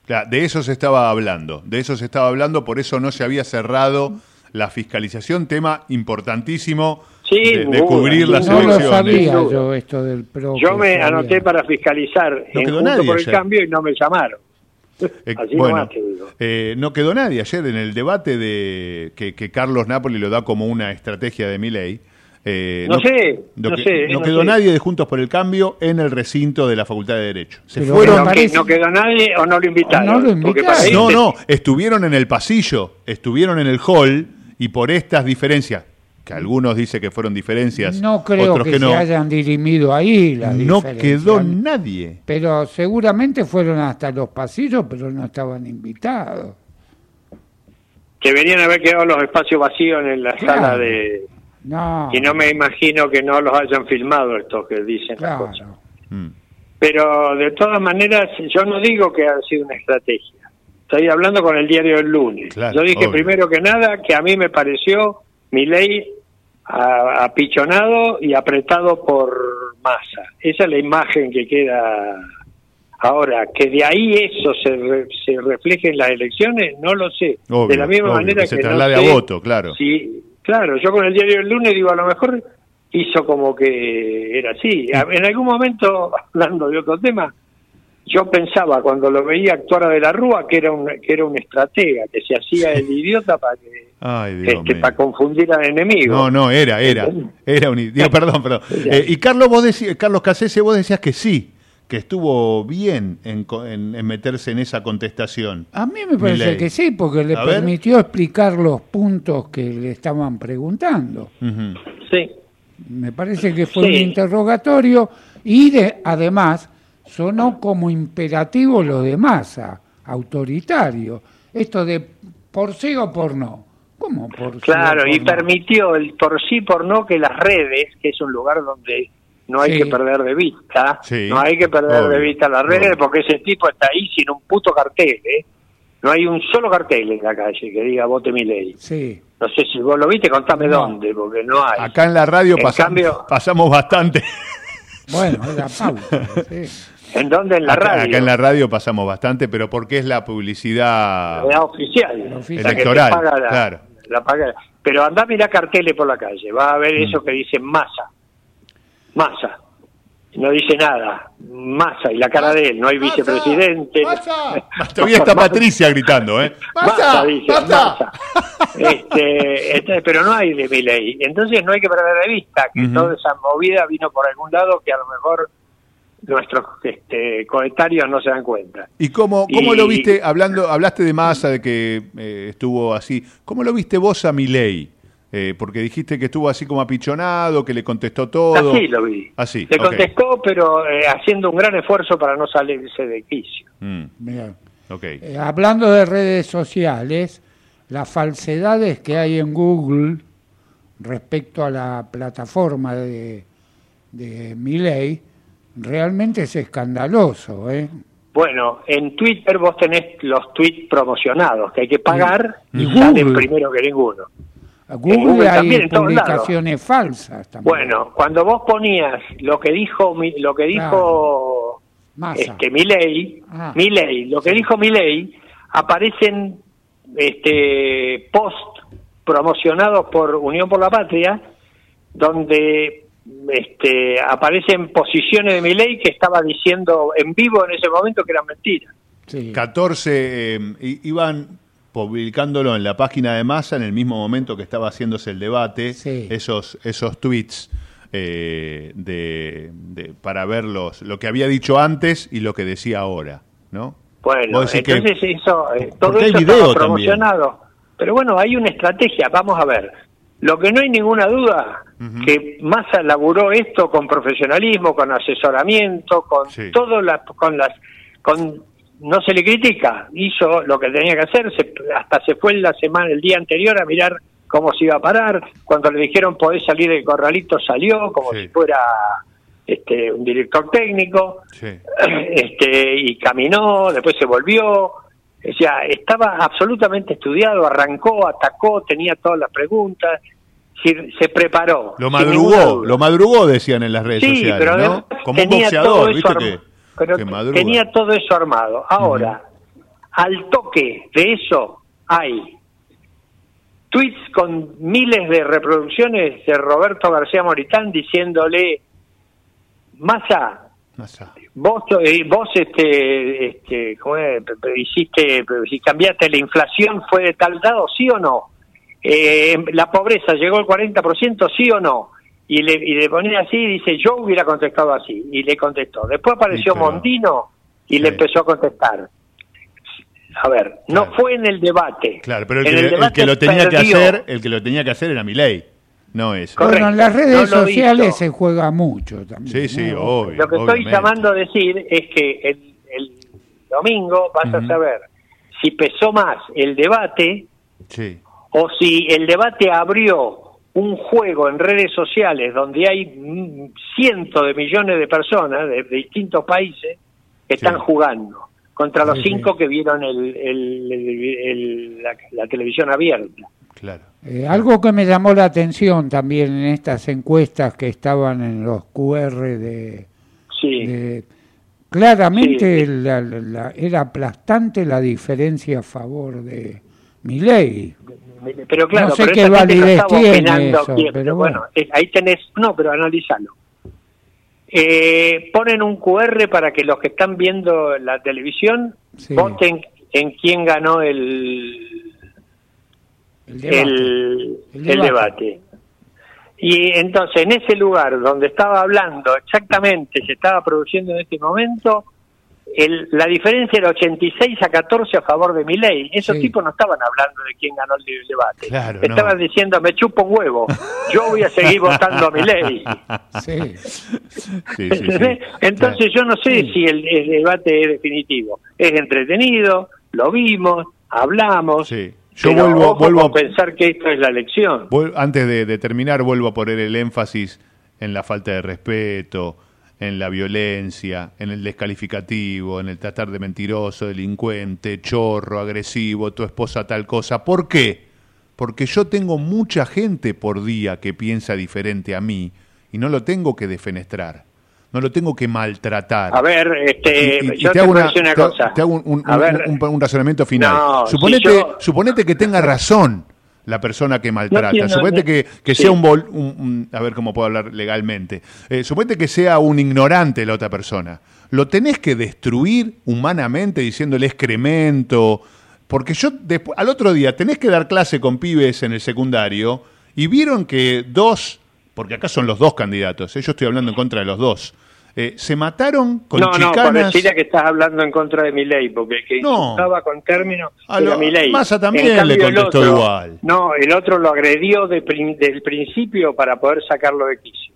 Claro, de eso se estaba hablando, de eso se estaba hablando, por eso no se había cerrado la fiscalización, tema importantísimo Sí, de, cubrir las No lo elecciones. sabía yo esto del PRO. Yo me sabía. anoté para fiscalizar en quedó Juntos nadie por el ayer. cambio y no me llamaron. Eh, Así bueno, nomás te digo. eh, no quedó nadie ayer en el debate de que, que Carlos Napoli lo da como una estrategia de Milei. Eh, No sé, no, no que- sé, no no quedó sé. nadie de Juntos por el Cambio en el recinto de la Facultad de Derecho. Se Pero fueron. no, que- no quedó nadie o no lo invitaron. No lo invitaron. No, no, estuvieron en el pasillo, estuvieron en el hall y por estas diferencias, que algunos dicen que fueron diferencias, No creo otros que, que, no, se hayan dirimido ahí las no quedó nadie. Pero seguramente fueron hasta los pasillos, pero no estaban invitados. Deberían haber quedado los espacios vacíos en la Claro. sala de... No, Y no me imagino que no los hayan filmado estos que dicen las cosas. Mm. Pero de todas maneras, yo no digo que ha sido una estrategia. Estoy hablando con el diario del lunes. Claro, yo dije obvio. primero que nada que a mí me pareció mi ley apichonado y apretado por masa. Esa es la imagen que queda ahora. Que de ahí eso se, re- se refleje en las elecciones, no lo sé. Obvio, de la misma obvio, manera que se que no sé a voto, claro. si- claro, yo con el diario del lunes digo, a lo mejor hizo como que era así. En algún momento, [LAUGHS] hablando de otro tema, yo pensaba cuando lo veía actuar a De la Rúa que era un, que era un estratega, que se hacía el idiota para que Ay, Dios este, mío. para confundir al enemigo. No, no, era, era. Era un digo, perdón, perdón. [LAUGHS] Eh, y Carlos, vos decías, Carlos Casese, vos decías que sí, que estuvo bien en, co- en- en meterse en esa contestación. A mí me parece que sí, porque le A ver. permitió explicar los puntos que le estaban preguntando. Sí. Me parece que fue Sí. un interrogatorio y de, además sonó como imperativo lo de masa, autoritario. Esto de por sí o por no. ¿Cómo por sí o Claro, por y no? permitió el por sí por no que las redes, que es un lugar donde no hay Sí. que perder de vista, Sí, no hay que perder obvio, de vista las redes obvio. porque ese tipo está ahí sin un puto cartel, ¿eh? No hay un solo cartel en la calle que diga vote mi ley. Sí. No sé si vos lo viste, contame No. dónde, porque no hay. Acá en la radio En pasa- cambio- pasamos bastante. Bueno, era pauta. [LAUGHS] sí. ¿En dónde? En la acá, radio. acá en la radio pasamos bastante, pero porque es la publicidad. La oficial. La oficial. La que te Electoral, paga la- claro. la paga- Pero anda a mirar carteles por la calle, va a ver Mm. eso que dice masa. Masa. No dice nada. Masa y la cara de él, no hay vicepresidente. [LAUGHS] Todavía está Patricia gritando, ¿eh? [LAUGHS] Masa, dice, masa. Este, este, pero no hay de mi ley. Entonces no hay que perder de vista que toda esa movida vino por algún lado que a lo mejor nuestros este, coetarios no se dan cuenta. ¿Y cómo, cómo Y- lo viste, hablando, hablaste de Massa, de que eh, estuvo así, ¿cómo lo viste vos a Milei? Eh, porque dijiste que estuvo así como apichonado, que le contestó todo. Así lo vi. Así, Le ok. contestó, pero eh, haciendo un gran esfuerzo para no salirse de quicio. Mm, Bien. ok. Eh, hablando de redes sociales, las falsedades que hay en Google respecto a la plataforma de, de Milei realmente es escandaloso, ¿eh? Bueno, en Twitter vos tenés los tweets promocionados que hay que pagar Y y, salen Google. primero que ninguno. Google, Google hay también, en publicaciones falsas también. Bueno, cuando vos ponías lo que dijo lo que dijo Massa. este Milei, Ah. Milei, lo que dijo Milei, aparecen este post promocionados por Unión por la Patria donde este aparecen posiciones de Milei que estaba diciendo en vivo en ese momento que eran mentiras. Sí. 14 eh, iban publicándolo en la página de Massa en el mismo momento que estaba haciéndose el debate, Sí. esos, esos tweets eh, de, de- para ver los, lo que había dicho antes y lo que decía ahora, ¿no? Bueno, que- entonces eso, eh, todo eso video estaba también. promocionado. Pero bueno, hay una estrategia, vamos a ver. Lo que no hay ninguna duda, que Massa laburó esto con profesionalismo, con asesoramiento, con Sí. todo la, con las, con, no se le critica, hizo lo que tenía que hacer, se- hasta se fue la semana, el día anterior a mirar cómo se iba a parar, cuando le dijeron podés salir del corralito salió, como Sí. si fuera este, un director técnico, Sí. [CLEARS THROAT] este y caminó, después se volvió, o sea, estaba absolutamente estudiado, arrancó, atacó, tenía todas las preguntas, se, se preparó. Lo madrugó, lo madrugó, decían en las redes Sí, sociales, pero ¿no? Como un tenía todo boxeador, eso ¿viste? arma- Que, pero que madruga. tenía todo eso armado. Ahora, al toque de eso hay tweets con miles de reproducciones de Roberto García Moritán diciéndole, Massa, vos, eh, vos este, este, ¿cómo es? Hiciste, si cambiaste la inflación, ¿fue de tal dado, sí o no? Eh, la pobreza llegó al 40%, sí o no? Y le, y le ponía así, y dice, yo hubiera contestado así, y le contestó. Después apareció Sí, pero- Mondino y le empezó a contestar. A ver, no fue en el debate. Claro, pero el que, el el debate que lo tenía que hacer, el que lo tenía que hacer era Milei, no es. Bueno, en las redes no sociales se juega mucho también. Sí, sí, ¿no? obvio. Lo que estoy llamando a decir es que el, el domingo vas a saber si pesó más el debate Sí. O si el debate abrió un juego en redes sociales donde hay cientos de millones de personas de, de distintos países que están jugando contra los Sí, sí. cinco que vieron el, el- el- el- la, la televisión abierta. Claro. Eh, algo que me llamó la atención también en estas encuestas que estaban en los QR de... Sí. de- claramente Sí. la- la- la- era aplastante la diferencia a favor de Milei. Pero claro, No sé pero qué esa gente no validez estaba tiene opinando eso, quién, pero bueno, es- ahí tenés, no, pero analízalo. Eh, ponen un QR para que los que están viendo la televisión Sí. voten en quién ganó el, El debate. el, El el debate. debate. Y entonces, en ese lugar donde estaba hablando exactamente, se estaba produciendo en este momento, el, la diferencia era 86 a 14 a favor de Milei. Esos Sí. tipos no estaban hablando de quién ganó el, debate. Claro, estaban no. diciendo, me chupo un huevo, yo voy a seguir votando a Milei. [LAUGHS] Sí. Sí. Entonces yo no sé si el, el debate es definitivo. Es entretenido, lo vimos, hablamos. Yo pero vuelvo, ojo vuelvo a- pensar que esto es la elección. Antes de, de terminar, vuelvo a poner el énfasis en la falta de respeto, en la violencia, en el descalificativo, en el tratar de mentiroso, delincuente, chorro, agresivo, tu esposa tal cosa. ¿Por qué? Porque yo tengo mucha gente por día que piensa diferente a mí y no lo tengo que defenestrar, no lo tengo que maltratar. A ver, este, Y- y- y yo te te, hago una- te hago- cosa. te hago un, un- A un- ver, un- un razonamiento final. No, si suponete, yo- suponete que tenga razón la persona que maltrata. tiene- suponete no- que, que sí. sea un, vol- un- un- A ver cómo puedo hablar legalmente. Eh, suponete que sea un ignorante la otra persona. Lo tenés que destruir humanamente diciéndole excremento. Porque yo, después, al otro día, tenés que dar clase con pibes en el secundario y vieron que dos, porque acá son los dos candidatos, eh, yo estoy hablando en contra de los dos, eh, se mataron con no, no, chicanas. pareciera que estás hablando en contra de mi ley, porque el que No. insultaba con términos A era lo- Milei. Massa también En cambio, le contestó otro- igual. No, el otro lo agredió de del principio para poder sacarlo de quicio.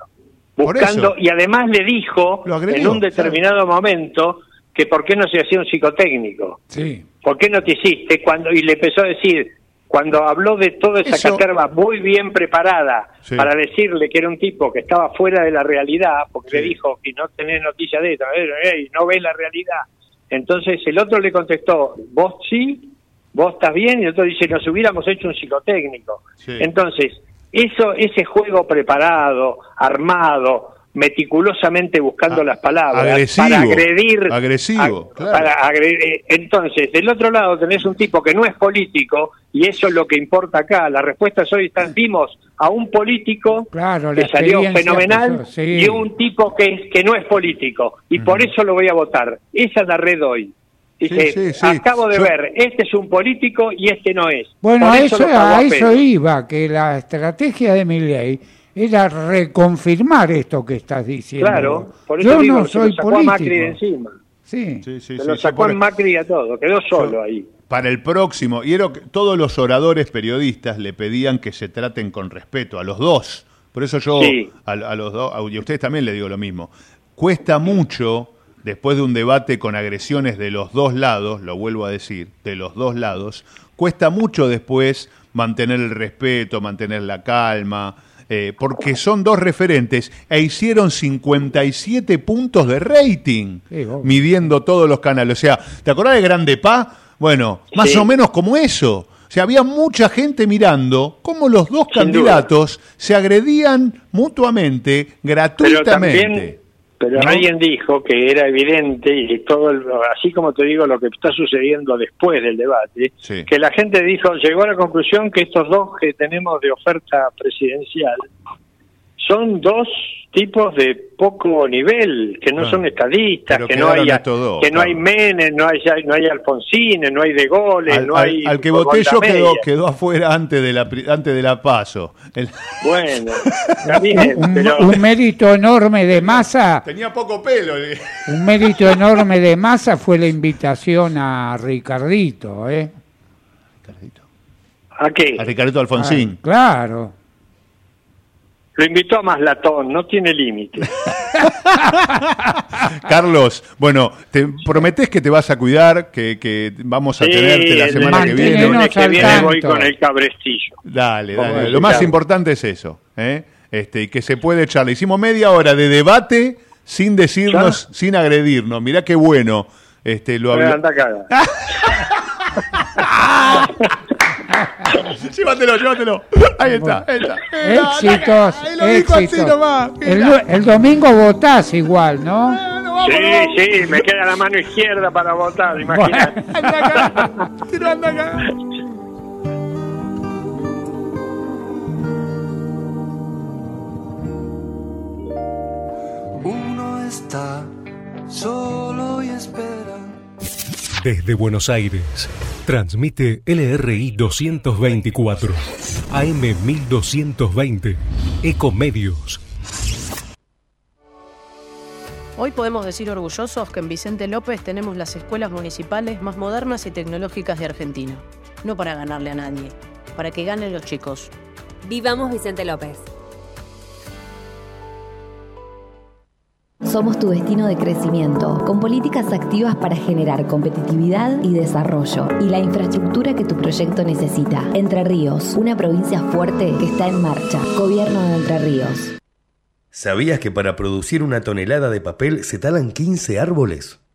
Buscando, y además le dijo agredió, en un determinado momento que por qué no se hacía un psicotécnico. Sí. ¿Por qué no te hiciste? cuando Y le empezó a decir, cuando habló de toda esa Eso- caterva muy bien preparada Sí. para decirle que era un tipo que estaba fuera de la realidad, porque Sí. le dijo, y no tenés noticia de esto, eh, no ves la realidad. Entonces el otro le contestó, vos sí, vos estás bien, y el otro dice, nos hubiéramos hecho un psicotécnico. Sí. Entonces, eso, ese juego preparado, armado, meticulosamente buscando A- las palabras agresivo, para agredir agresivo, a- claro. para agredir- eh, entonces del otro lado tenés un tipo que no es político y eso es lo que importa acá las respuestas hoy están vimos a un político Claro, que salió fenomenal que eso, sí. y un tipo que que no es político y por eso lo voy a votar esa es la red hoy dice Sí, sí, sí. acabo de Yo- ver este es un político y este no es Bueno, Por eso a eso iba, que la estrategia de Milei era reconfirmar esto que estás diciendo. claro por eso Yo digo no se lo soy sacó a Macri de político. encima Sí. Sí, sí, se sí, lo sí, sacó a Macri a todo quedó solo ahí Para el próximo, y era que todos los oradores periodistas le pedían que se traten con respeto a los dos. Por eso yo Sí. a, a los dos, y a ustedes también le digo lo mismo. Cuesta mucho, después de un debate con agresiones de los dos lados, lo vuelvo a decir, de los dos lados, cuesta mucho después mantener el respeto, mantener la calma, eh, porque son dos referentes e hicieron 57 puntos de rating Sí, midiendo todos los canales. O sea, ¿te acordás de Grande Pa? Bueno, más Sí. o menos como eso. O sea, había mucha gente mirando cómo los dos Sin candidatos se agredían mutuamente, Pero gratuitamente. también, Pero ¿No? alguien dijo que era evidente y todo, el- así como te digo, lo que está sucediendo después del debate, Sí. que la gente dijo, llegó a la conclusión que estos dos que tenemos de oferta presidencial son dos tipos de poco nivel, que no son estadistas, que no hay que no hay. Menes, no hay no hay Alfonsines, no hay De Gaulle, Al, no al- hay al que voté yo quedó, quedó afuera antes de la antes de la paso. El- [LAUGHS] Bueno, Un, pero un mérito enorme de masa, Tenía poco pelo. le- un mérito enorme de masa fue la invitación a Ricardito, ¿eh? ¿a qué? A Ricardo Alfonsín. Ah, claro. Lo invitó a Maslatón, no tiene límite. [LAUGHS] Carlos, bueno, te prometés que te vas a cuidar, que, que vamos a Sí, tenerte la el- semana que el viene. Mantenenos lunes que viene voy con el cabrestillo. Dale, dale. Lo más importante es eso, ¿eh? Este, y que se puede echar. Le hicimos media hora de debate sin decirnos, sin agredirnos. Mirá qué bueno. Este, lo habló. [LAUGHS] [LAUGHS] llévatelo, llévatelo. Ahí está, ahí está. Éxitos, Ahí lo dijo así nomás. El, el domingo votás igual, ¿no? Sí, sí, me queda la mano izquierda para votar, imagínate. [LAUGHS] Anda acá. Anda acá. Uno está solo y espera. Desde Buenos Aires, transmite LRI 224, AM 1220, Ecomedios. Hoy podemos decir orgullosos que en Vicente López tenemos las escuelas municipales más modernas y tecnológicas de Argentina. No para ganarle a nadie, para que ganen los chicos. Vivamos Vicente López. Somos tu destino de crecimiento, con políticas activas para generar competitividad y desarrollo, y la infraestructura que tu proyecto necesita. Entre Ríos, una provincia fuerte que está en marcha. Gobierno de Entre Ríos. ¿Sabías que para producir una tonelada de papel se talan 15 árboles?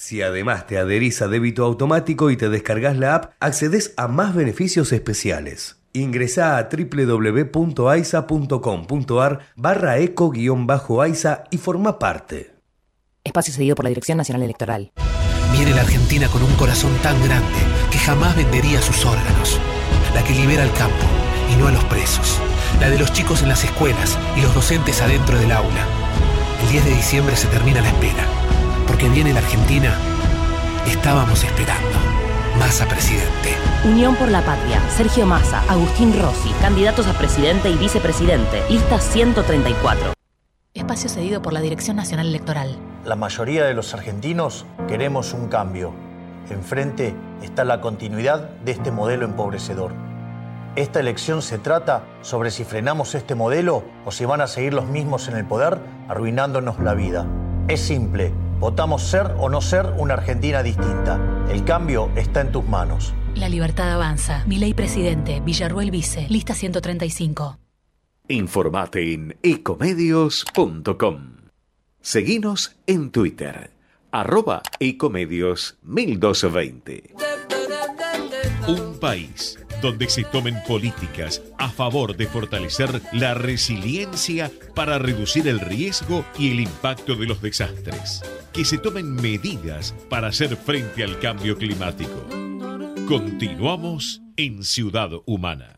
Si además te adherís a débito automático y te descargas la app, accedes a más beneficios especiales. Ingresá a www.aisa.com.ar barra eco-aisa y forma parte. Espacio cedido por la Dirección Nacional Electoral. Viene la Argentina con un corazón tan grande que jamás vendería sus órganos. La que libera al campo y no a los presos. La de los chicos en las escuelas y los docentes adentro del aula. El 10 de diciembre se termina la espera. Porque viene la Argentina. Estábamos esperando. Massa presidente. Unión por la Patria, Sergio Massa, Agustín Rossi, candidatos a presidente y vicepresidente, lista 134. Espacio cedido por la Dirección Nacional Electoral. La mayoría de los argentinos queremos un cambio. Enfrente está la continuidad de este modelo empobrecedor. Esta elección se trata sobre si frenamos este modelo o si van a seguir los mismos en el poder arruinándonos la vida. Es simple, votamos ser o no ser una Argentina distinta. El cambio está en tus manos. La libertad avanza. Milei presidente, Villarruel vice, lista 135. Informate en ecomedios.com. Seguinos en Twitter, arroba ecomedios 1220. Un país donde se tomen políticas a favor de fortalecer la resiliencia para reducir el riesgo y el impacto de los desastres. Que se tomen medidas para hacer frente al cambio climático. Continuamos en Ciudad Humana.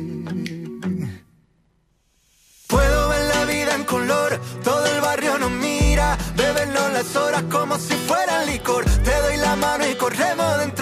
En color, todo el barrio nos mira, bebernos las horas como si fuera licor. Te doy la mano y corremos, dentro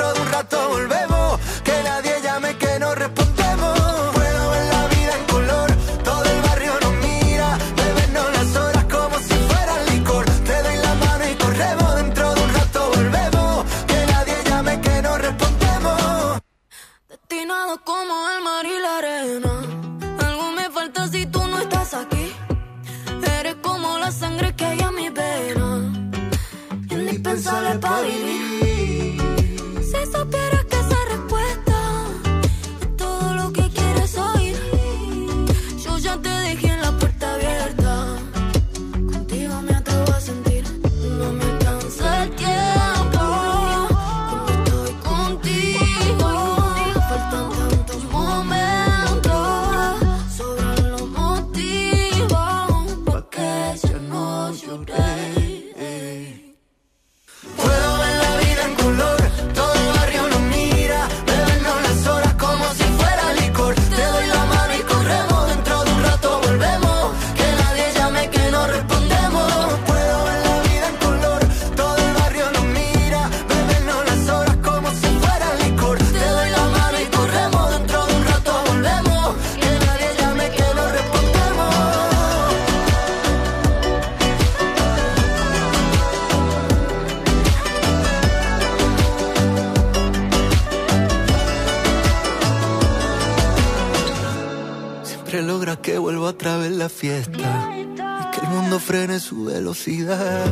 fiesta y que el mundo frene su velocidad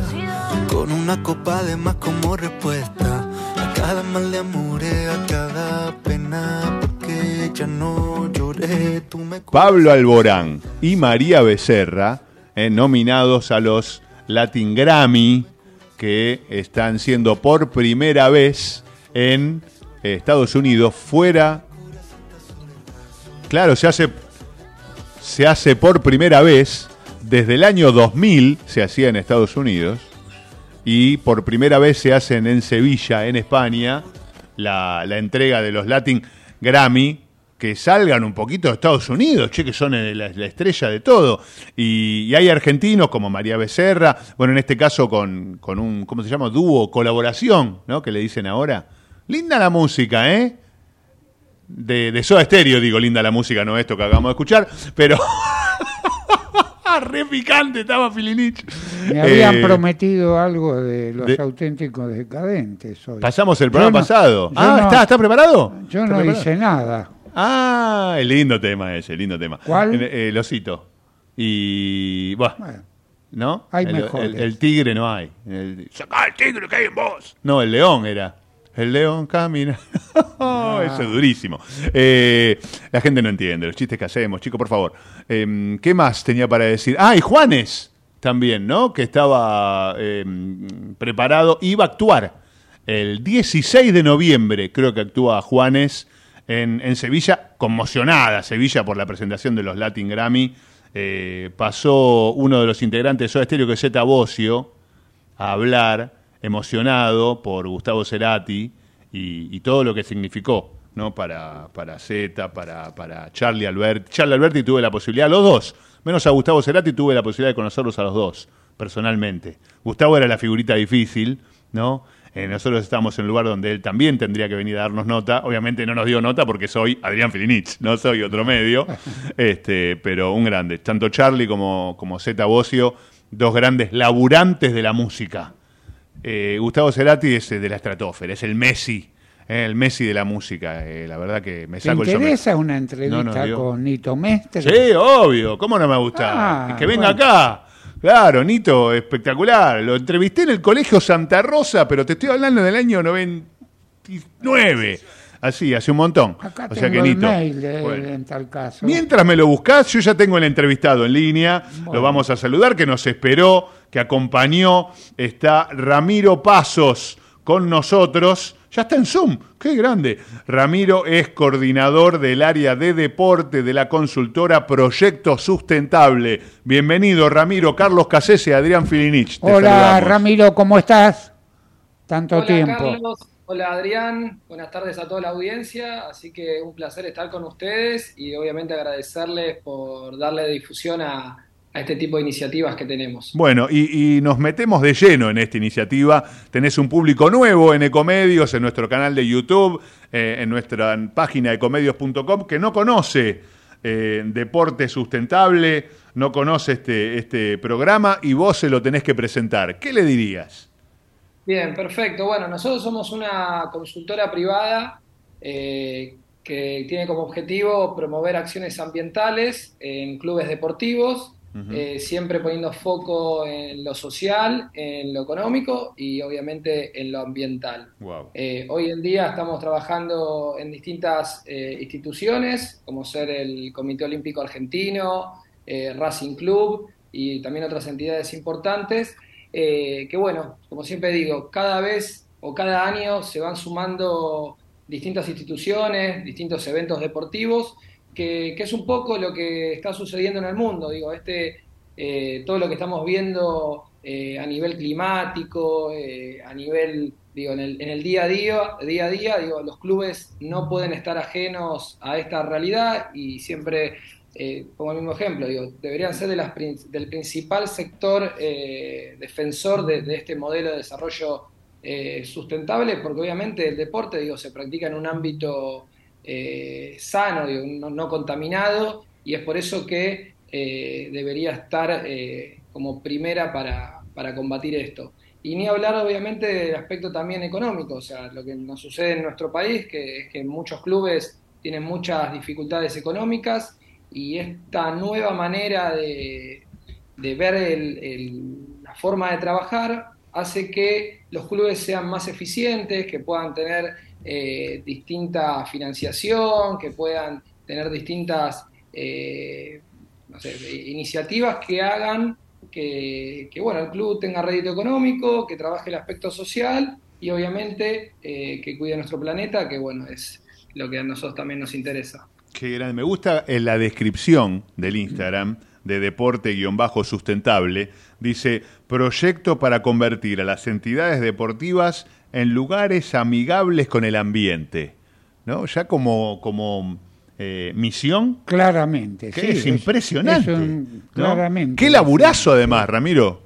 con una copa de más como respuesta a cada mal de amor, a cada pena porque ya no lloré. Tú me Pablo Alborán y María Becerra, eh, nominados a los Latin Grammy, que están siendo por primera vez en eh, Estados Unidos, fuera. Claro, se hace, se hace por primera vez desde el año 2000, se hacía en Estados Unidos, y por primera vez se hacen en Sevilla, en España, la, entrega de los Latin Grammy, que salgan un poquito de Estados Unidos, che, que son eh, la, la estrella de todo. Y, y hay argentinos como María Becerra, bueno, en este caso con, con un, ¿cómo se llama? Dúo, colaboración, ¿no? Que le dicen ahora. Linda la música, ¿eh? De, de Soda Stereo, digo, linda la música, no esto que acabamos de escuchar, pero... [LAUGHS] Re picante estaba Filinich. Me habían Eh, prometido algo de los de- auténticos decadentes hoy. Pasamos el programa no- pasado. Ah, no- ¿está, ¿está preparado? Yo ¿Está no preparado? hice nada. Ah, el lindo tema ese, lindo tema. ¿Cuál? El, el osito. Y. Buah, ¿No? hay el- el tigre no hay. El, Sacá el tigre que hay en vos. No, el león era. El león camina. [LAUGHS] Ah. Eso es durísimo. Eh, la gente no entiende los chistes que hacemos, chicos, por favor. Em, ¿Qué más tenía para decir? Ah, y Juanes también, ¿no? Que estaba em, preparado, iba a actuar el 16 de noviembre, creo que actúa Juanes en, en Sevilla, conmocionada Sevilla por la presentación de los Latin Grammy. Eh, pasó uno de los integrantes de Soda Stereo, que es Zeta Bocio, a hablar emocionado por Gustavo Cerati y, y todo lo que significó ¿no? para, para Zeta, para, para Charlie Alberti. Charlie Alberti tuve la posibilidad, los dos, menos a Gustavo Cerati, tuve la posibilidad de conocerlos a los dos, personalmente. Gustavo era la figurita difícil, ¿no? Eh, nosotros estábamos en un lugar donde él también tendría que venir a darnos nota. Obviamente no nos dio nota porque soy Adrián Filinich, no soy otro medio. [LAUGHS] este, pero un grande. Tanto Charlie como, como Zeta Bocio, dos grandes laburantes de la música. Eh, Gustavo Cerati es eh, de la estratosfera, es el Messi, eh, el Messi de la música. eh, la verdad que me ¿Te saco el sombrero. interesa una No entrevista con Nito Mestre? Sí, obvio, ¿cómo no me gusta? Ah, que venga bueno. acá. Claro, Nito, espectacular. Lo entrevisté en el Colegio Santa Rosa, pero te estoy hablando del año 99. Así, hace un montón. Acá o tengo sea que el Nito. mail de él Bueno. en tal caso. Mientras me lo buscás, yo ya tengo el entrevistado en línea. Lo vamos a saludar, que nos esperó, que acompañó. Está Ramiro Pasos con nosotros. Ya está en Zoom. ¡Qué grande! Ramiro es coordinador del área de deporte de la consultora Proyecto Sustentable. Bienvenido, Ramiro. Carlos Casese, Adrián Filinich. Te Hola, saludamos. Ramiro, ¿cómo estás? tanto hola, tiempo. Carlos, hola Adrián, buenas tardes a toda la audiencia, así que un placer estar con ustedes y obviamente agradecerles por darle difusión a, a este tipo de iniciativas que tenemos. Bueno, y, y nos metemos de lleno en esta iniciativa. Tenés un público nuevo en Ecomedios, en nuestro canal de YouTube, eh, en nuestra página ecomedios.com, que no conoce eh, deporte sustentable, no conoce este, este programa y vos se lo tenés que presentar. ¿Qué le dirías? Bien, perfecto. Bueno, nosotros somos una consultora privada eh, que tiene como objetivo promover acciones ambientales en clubes deportivos, eh, siempre poniendo foco en lo social, en lo económico y obviamente en lo ambiental. Wow. Eh, hoy en día estamos trabajando en distintas eh, instituciones, como ser el Comité Olímpico Argentino, eh, Racing Club y también otras entidades importantes, eh, que bueno, como siempre digo, cada vez o cada año se van sumando distintas instituciones, distintos eventos deportivos, que, que es un poco lo que está sucediendo en el mundo, digo, este, eh, todo lo que estamos viendo eh, a nivel climático, eh, a nivel, digo, en el, en el día a día, día a día, digo, los clubes no pueden estar ajenos a esta realidad y siempre, pongo el mismo ejemplo, digo, deberían ser de las, del principal sector defensor de, de este modelo de desarrollo sustentable, porque obviamente el deporte, digo, se practica en un ámbito eh, sano, digo, no, contaminado, y es por eso que eh, debería estar eh, como primera para, para combatir esto. Y ni hablar obviamente del aspecto también económico, o sea, lo que nos sucede en nuestro país, que es que muchos clubes tienen muchas dificultades económicas y esta nueva manera de, de ver la forma de trabajar hace que los clubes sean más eficientes, que puedan tener eh, distinta financiación, que puedan tener distintas eh, no sé, iniciativas que hagan que, bueno, el club tenga rédito económico, que trabaje el aspecto social y obviamente eh, que cuide nuestro planeta, que bueno, es lo que a nosotros también nos interesa. Qué grande. Me gusta en la descripción del Instagram de deporte-sustentable. Dice, proyecto para convertir a las entidades deportivas en lugares amigables con el ambiente. ¿No? Ya como, como eh, misión. Claramente, Que sí, es impresionante. es un- ¿no? claramente. Qué laburazo además, Ramiro.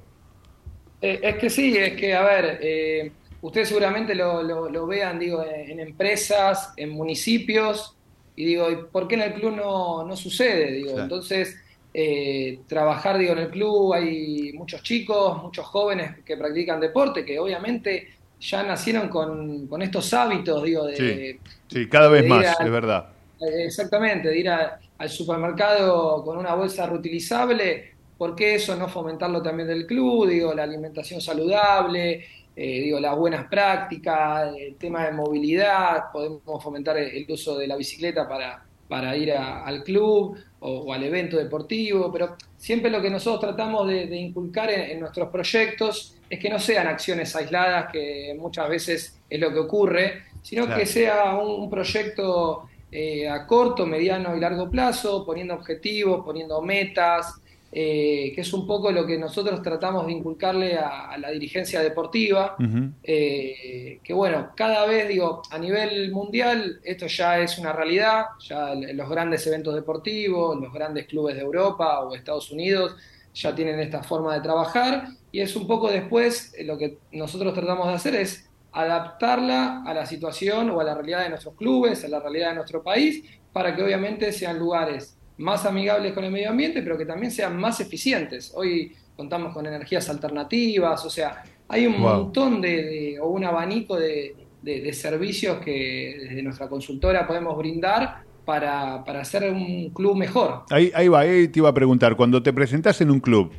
Eh, es que sí, es que, a ver, eh, ustedes seguramente lo, lo- lo vean, digo, en, en empresas, en municipios, y digo, ¿y ¿por qué en el club no, no sucede? Digo, Claro. entonces, eh, trabajar, digo, en el club, hay muchos chicos, muchos jóvenes que practican deporte, que obviamente ya nacieron con, con estos hábitos, digo, de, Sí, sí, cada vez más, al- es verdad. Exactamente, de ir a- al supermercado con una bolsa reutilizable, ¿por qué eso no fomentarlo también del club? Digo, la alimentación saludable, eh, digo, las buenas prácticas, el tema de movilidad, podemos fomentar el, el uso de la bicicleta para, para ir a- al club o, o al evento deportivo, pero siempre lo que nosotros tratamos de, de inculcar en, en nuestros proyectos es que no sean acciones aisladas, que muchas veces es lo que ocurre, sino Claro. que sea un, un proyecto eh, a corto, mediano y largo plazo, poniendo objetivos, poniendo metas, eh, que es un poco lo que nosotros tratamos de inculcarle a, a la dirigencia deportiva, eh, que bueno, cada vez digo, a nivel mundial esto ya es una realidad, ya los grandes eventos deportivos, los grandes clubes de Europa o Estados Unidos ya tienen esta forma de trabajar y es un poco después eh, lo que nosotros tratamos de hacer es adaptarla a la situación o a la realidad de nuestros clubes, a la realidad de nuestro país, para que obviamente sean lugares más amigables con el medio ambiente, pero que también sean más eficientes. Hoy contamos con energías alternativas, o sea, hay un Wow. montón de, de- o un abanico de, de- de servicios que desde nuestra consultora podemos brindar para, para hacer un club mejor. Ahí, ahí va, ahí te iba a preguntar, cuando te presentás en un club,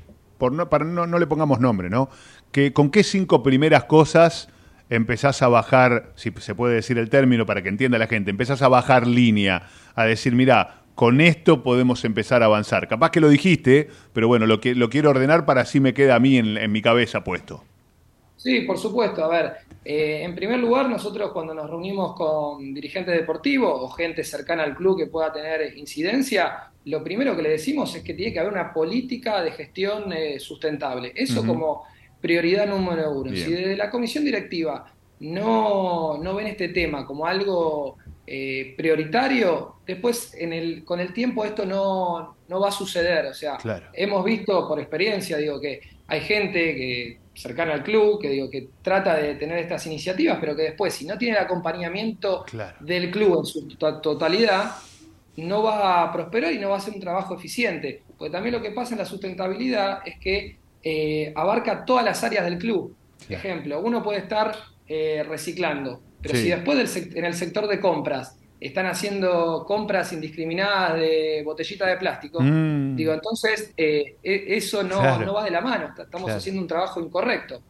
por no, para no, no le pongamos nombre, ¿no? Que, ¿Con qué cinco primeras cosas empezás a bajar, si se puede decir el término para que entienda la gente, empezás a bajar línea, a decir, mira, con esto podemos empezar a avanzar? Capaz que lo dijiste, pero bueno, lo, que, lo quiero ordenar para así me queda a mí en, en mi cabeza puesto. Sí, por supuesto. A ver, eh, en primer lugar, nosotros cuando nos reunimos con dirigentes deportivos o gente cercana al club que pueda tener incidencia, lo primero que le decimos es que tiene que haber una política de gestión eh, sustentable. Eso como prioridad número uno. Bien. Si desde la comisión directiva no, no ven este tema como algo eh, prioritario, después en el, con el tiempo esto no, no va a suceder. O sea, Claro. hemos visto por experiencia, digo, que hay gente que cercana al club, que digo, que trata de tener estas iniciativas, pero que después, si no tiene el acompañamiento del club en su to- totalidad, no va a prosperar y no va a ser un trabajo eficiente. Porque también lo que pasa en la sustentabilidad es que eh, abarca todas las áreas del club. Por ejemplo, uno puede estar eh, reciclando, pero Sí. si después del en el sector de compras están haciendo compras indiscriminadas de botellitas de plástico, Mm. digo, entonces eh, e- eso no, Claro. no va de la mano, est- estamos Claro. haciendo un trabajo incorrecto.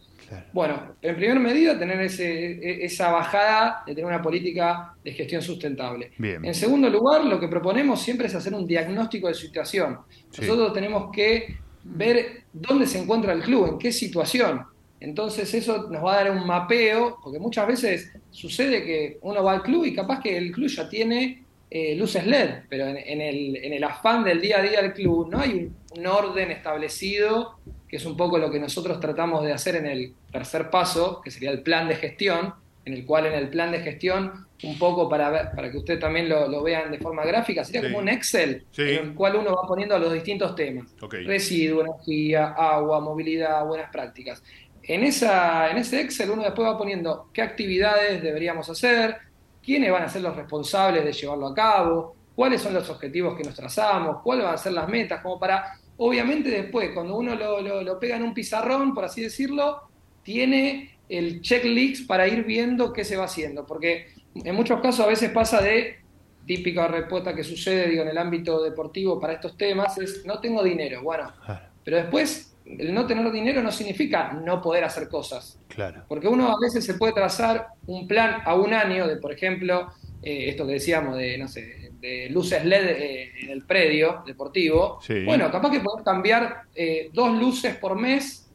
Bueno, en primera medida, tener ese, e- esa bajada de tener una política de gestión sustentable. Bien. En segundo lugar, lo que proponemos siempre es hacer un diagnóstico de situación. Sí. Nosotros tenemos que ver dónde se encuentra el club, en qué situación. Entonces eso nos va a dar un mapeo, porque muchas veces sucede que uno va al club y capaz que el club ya tiene eh, luces LED, pero en, en el, en el afán del día a día del club no hay un, un orden establecido, que es un poco lo que nosotros tratamos de hacer en el tercer paso, que sería el plan de gestión, en el cual en el plan de gestión, un poco para, ver- para que ustedes también lo, lo vean de forma gráfica, sería Sí. como un Excel Sí. en el cual uno va poniendo los distintos temas. Ok. Residuo, energía, agua, movilidad, buenas prácticas. En, esa, en ese Excel uno después va poniendo qué actividades deberíamos hacer, quiénes van a ser los responsables de llevarlo a cabo, cuáles son los objetivos que nos trazamos, cuáles van a ser las metas, como para, obviamente después, cuando uno lo, lo- lo pega en un pizarrón, por así decirlo, tiene el checklist para ir viendo qué se va haciendo, porque en muchos casos a veces pasa de típica respuesta que sucede digo, en el ámbito deportivo para estos temas es no tengo dinero. Bueno, pero después el no tener dinero no significa no poder hacer cosas. Claro. Porque uno a veces se puede trazar un plan a un año de, por ejemplo, eh, esto que decíamos de, no sé, de luces LED eh, en el predio deportivo. Sí. Bueno, capaz que podés cambiar eh, dos luces por mes,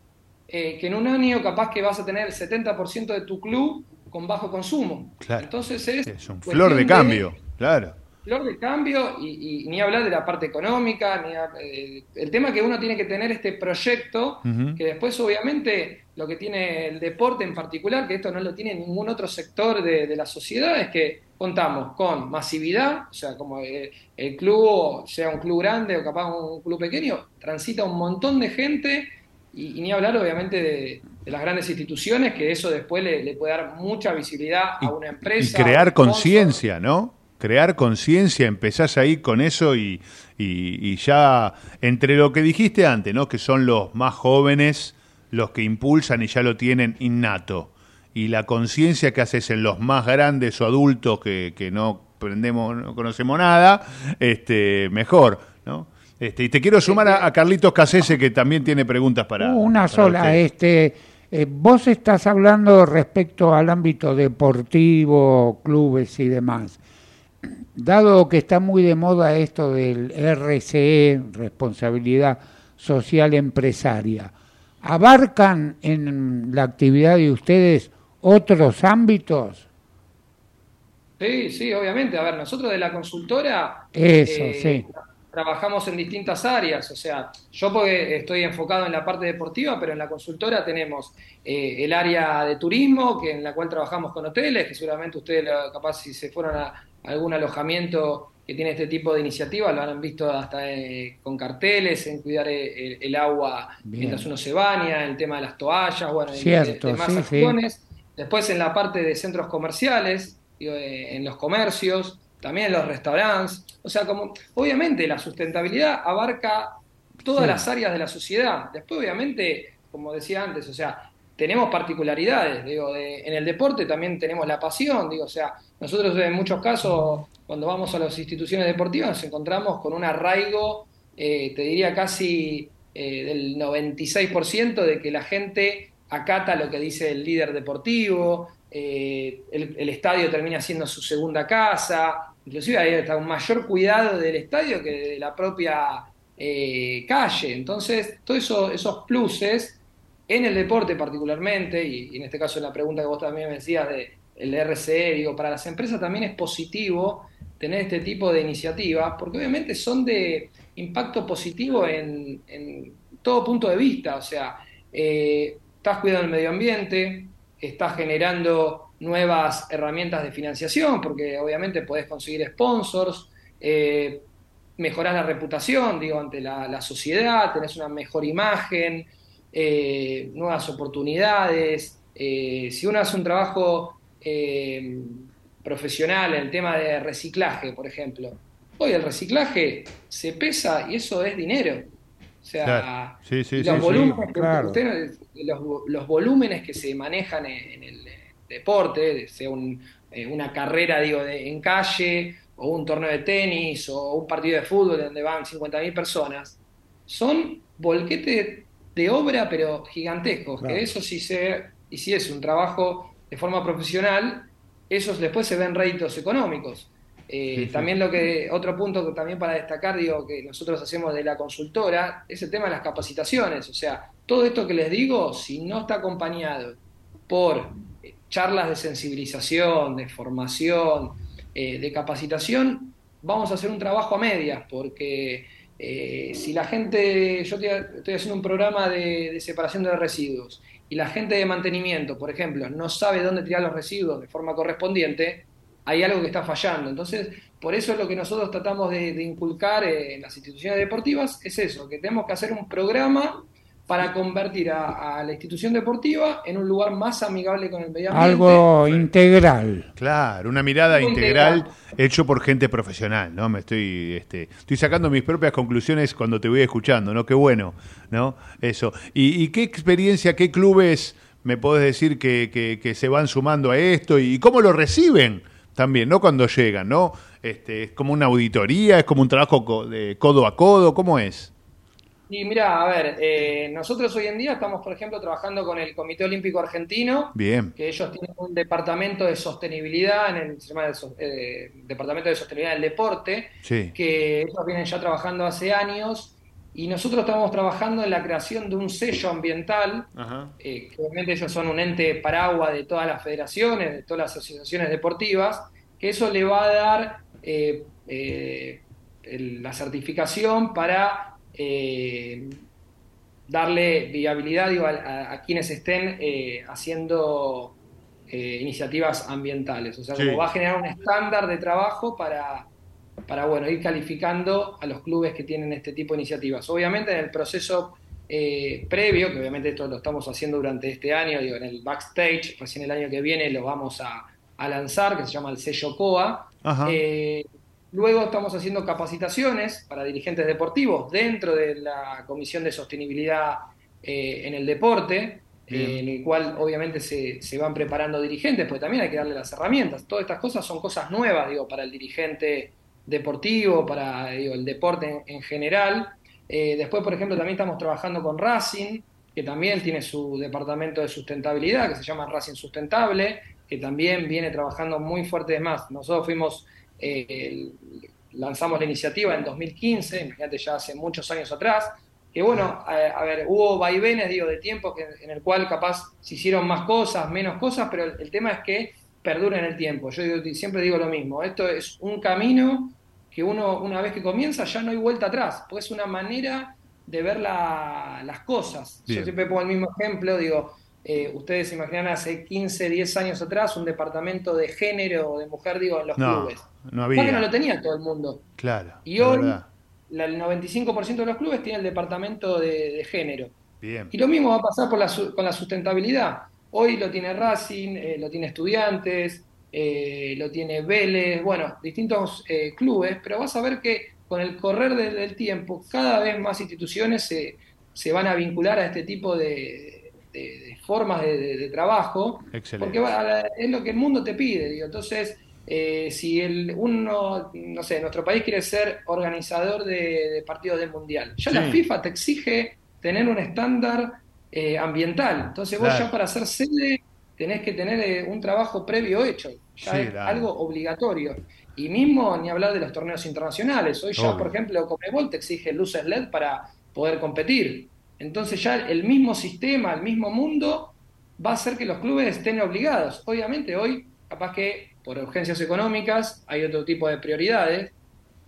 eh, que en un año capaz que vas a tener el 70% de tu club con bajo consumo. Claro. Entonces es, Es un flor de cambio, claro. Flor de cambio y, y ni hablar de la parte económica, ni a- eh, el tema que uno tiene que tener este proyecto, que después obviamente lo que tiene el deporte en particular, que esto no lo tiene ningún otro sector de, de la sociedad, es que contamos con masividad, o sea, como eh, el club, sea un club grande o capaz un club pequeño, transita un montón de gente y, y ni hablar obviamente de, de las grandes instituciones, que eso después le, le puede dar mucha visibilidad a una Y empresa. un crear conciencia, ¿no? Crear conciencia, empezás ahí con eso y, y- y ya entre lo que dijiste antes, ¿no? Que son los más jóvenes los que impulsan y ya lo tienen innato. Y la conciencia que haces en los más grandes o adultos que, que no aprendemos, no conocemos nada, este, mejor, ¿no? Este, y te quiero sumar a, a Carlitos Casese que también tiene preguntas para. Una para sola. usted. Este, eh, vos estás hablando respecto al ámbito deportivo, clubes y demás. Dado que está muy de moda esto del RCE, responsabilidad social empresaria, ¿abarcan en la actividad de ustedes otros ámbitos? Sí, sí, obviamente. A ver, nosotros de la consultora Eso, eh, sí. trabajamos en distintas áreas. O sea, yo porque estoy enfocado en la parte deportiva, pero en la consultora tenemos eh, el área de turismo, que en la cual trabajamos con hoteles, que seguramente ustedes capaz si se fueron a algún alojamiento que tiene este tipo de iniciativas, lo han visto hasta eh, con carteles, en cuidar eh, el, el agua Bien. mientras uno se baña, el tema de las toallas, bueno, y Cierto, de- sí. acciones. Después en la parte de centros comerciales, digo, eh, en los comercios, también en los restaurantes. O sea, como obviamente la sustentabilidad abarca todas Sí. las áreas de la sociedad. Después, obviamente, como decía antes, o sea, tenemos particularidades. Digo, de- en el deporte también tenemos la pasión. Digo, o sea, nosotros en muchos casos, cuando vamos a las instituciones deportivas, nos encontramos con un arraigo, eh, te diría casi eh, del 96% de que la gente acata lo que dice el líder deportivo, eh, el, estadio termina siendo su segunda casa, inclusive hay hasta un mayor cuidado del estadio que de la propia calle. Entonces, todos eso, esos pluses en el deporte particularmente, y, y en este caso en la pregunta que vos también me decías de el RCE, digo, para las empresas también es positivo tener este tipo de iniciativas, porque obviamente son de impacto positivo en, todo punto de vista, o sea, eh, estás cuidando el medio ambiente, estás generando nuevas herramientas de financiación, porque obviamente podés conseguir sponsors, eh, mejorás la reputación, digo, ante la, la sociedad, tenés una mejor imagen, eh, nuevas oportunidades. Eh, si uno hace un trabajo eh, profesional en el tema de reciclaje, por ejemplo, hoy el reciclaje se pesa y eso es dinero. O sea, Claro. Sí, sí, los, sí, volúmenes sí, que claro. usted- los, los volúmenes que se manejan en, en el deporte, sea un- eh, una carrera digo, de- en calle, o un torneo de tenis, o un partido de fútbol donde van 50.000 personas, son volquetes de obra, pero gigantescos. Claro. Que eso sí se, y si es un trabajo de forma profesional, esos después se ven réditos económicos. Eh, Sí, sí. También lo que, otro punto que también para destacar, digo, que nosotros hacemos de la consultora, es el tema de las capacitaciones. O sea, todo esto que les digo, si no está acompañado por eh, charlas de sensibilización, de formación, eh, de capacitación, vamos a hacer un trabajo a medias, porque eh, si la gente, yo estoy, estoy haciendo un programa de, de separación de residuos, y la gente de mantenimiento, por ejemplo, no sabe dónde tirar los residuos de forma correspondiente, hay algo que está fallando. Entonces, por eso lo que nosotros tratamos de, inculcar en las instituciones deportivas es eso, que tenemos que hacer un programa para convertir a, a la institución deportiva en un lugar más amigable con el medio ambiente. Algo integral. Claro, una mirada Algo integral integral. hecho por gente profesional, ¿no? Me estoy, este, estoy sacando mis propias conclusiones cuando te voy escuchando, ¿no? Qué bueno, ¿no? Eso. ¿Y, y qué experiencia, qué clubes me podés decir que, que- que se van sumando a esto y cómo lo reciben también, ¿no? Cuando llegan, ¿no? Este, es como una auditoría, es como un trabajo co- de codo a codo, ¿cómo es? Y mira, a ver, eh, nosotros hoy en día estamos, por ejemplo, trabajando con el Comité Olímpico Argentino, Bien. que ellos tienen un departamento de sostenibilidad, en el, se llama el so- eh, Departamento de Sostenibilidad del Deporte, Sí. que ellos vienen ya trabajando hace años, y nosotros estamos trabajando en la creación de un sello ambiental, Ajá. eh, que obviamente ellos son un ente paraguas de todas las federaciones, de todas las asociaciones deportivas, que eso le va a dar eh, eh, el- la certificación para eh, darle viabilidad digo, a, a- a quienes estén eh, haciendo eh, iniciativas ambientales. O sea, Sí. como va a generar un estándar de trabajo para, para bueno, ir calificando a los clubes que tienen este tipo de iniciativas. Obviamente en el proceso eh, previo, que obviamente esto lo estamos haciendo durante este año, digo, en el backstage, recién el año que viene lo vamos a, a lanzar, que se llama el sello COA. Ajá. Eh, luego estamos haciendo capacitaciones para dirigentes deportivos dentro de la Comisión de Sostenibilidad eh, en el Deporte, eh, en el cual obviamente se, se van preparando dirigentes, porque también hay que darle las herramientas. Todas estas cosas son cosas nuevas, digo, para el dirigente deportivo, para digo, el deporte en, en general. Eh, después, por ejemplo, también estamos trabajando con Racing, que también tiene su departamento de sustentabilidad, que se llama Racing Sustentable, que también viene trabajando muy fuerte. Es más, nosotros fuimos, eh, lanzamos la iniciativa en 2015, imagínate ya hace muchos años atrás, que bueno, a, a ver, hubo vaivenes, digo, de tiempo que, en el cual capaz se hicieron más cosas, menos cosas, pero el, el tema es que perdura en el tiempo. Yo digo- siempre digo lo mismo, esto es un camino que uno, una vez que comienza, ya no hay vuelta atrás, porque es una manera de ver la- las cosas. Bien. Yo siempre pongo el mismo ejemplo, digo, eh, ustedes se imaginan hace 15, 10 años atrás un departamento de género o de mujer, digo, en los No, clubes. No había. no lo tenía todo el mundo. Claro. Y hoy, la- el 95% de los clubes tiene el departamento de, de género. Bien. Y lo mismo va a pasar por la con la sustentabilidad. Hoy lo tiene Racing, eh, lo tiene Estudiantes, eh, lo tiene Vélez, bueno, distintos eh, clubes, pero vas a ver que con el correr del, del tiempo cada vez más instituciones se, se van a vincular a este tipo de, de- de formas de, de- de trabajo, Excelente. porque va- es lo que el mundo te pide. Digo. Entonces, eh, si el, uno, no sé, nuestro país quiere ser organizador de, de partidos del Mundial, ya la. FIFA te exige tener un estándar eh, ambiental. Entonces vos Claro. ya para ser sede tenés que tener eh, un trabajo previo hecho, ya Sí, es claro. algo obligatorio. Y mismo ni hablar de los torneos internacionales. Hoy ya, Obvio. por ejemplo, Comebol te exige luces LED para poder competir. Entonces ya el mismo sistema, el mismo mundo va a hacer que los clubes estén obligados. Obviamente hoy, capaz que por urgencias económicas hay otro tipo de prioridades,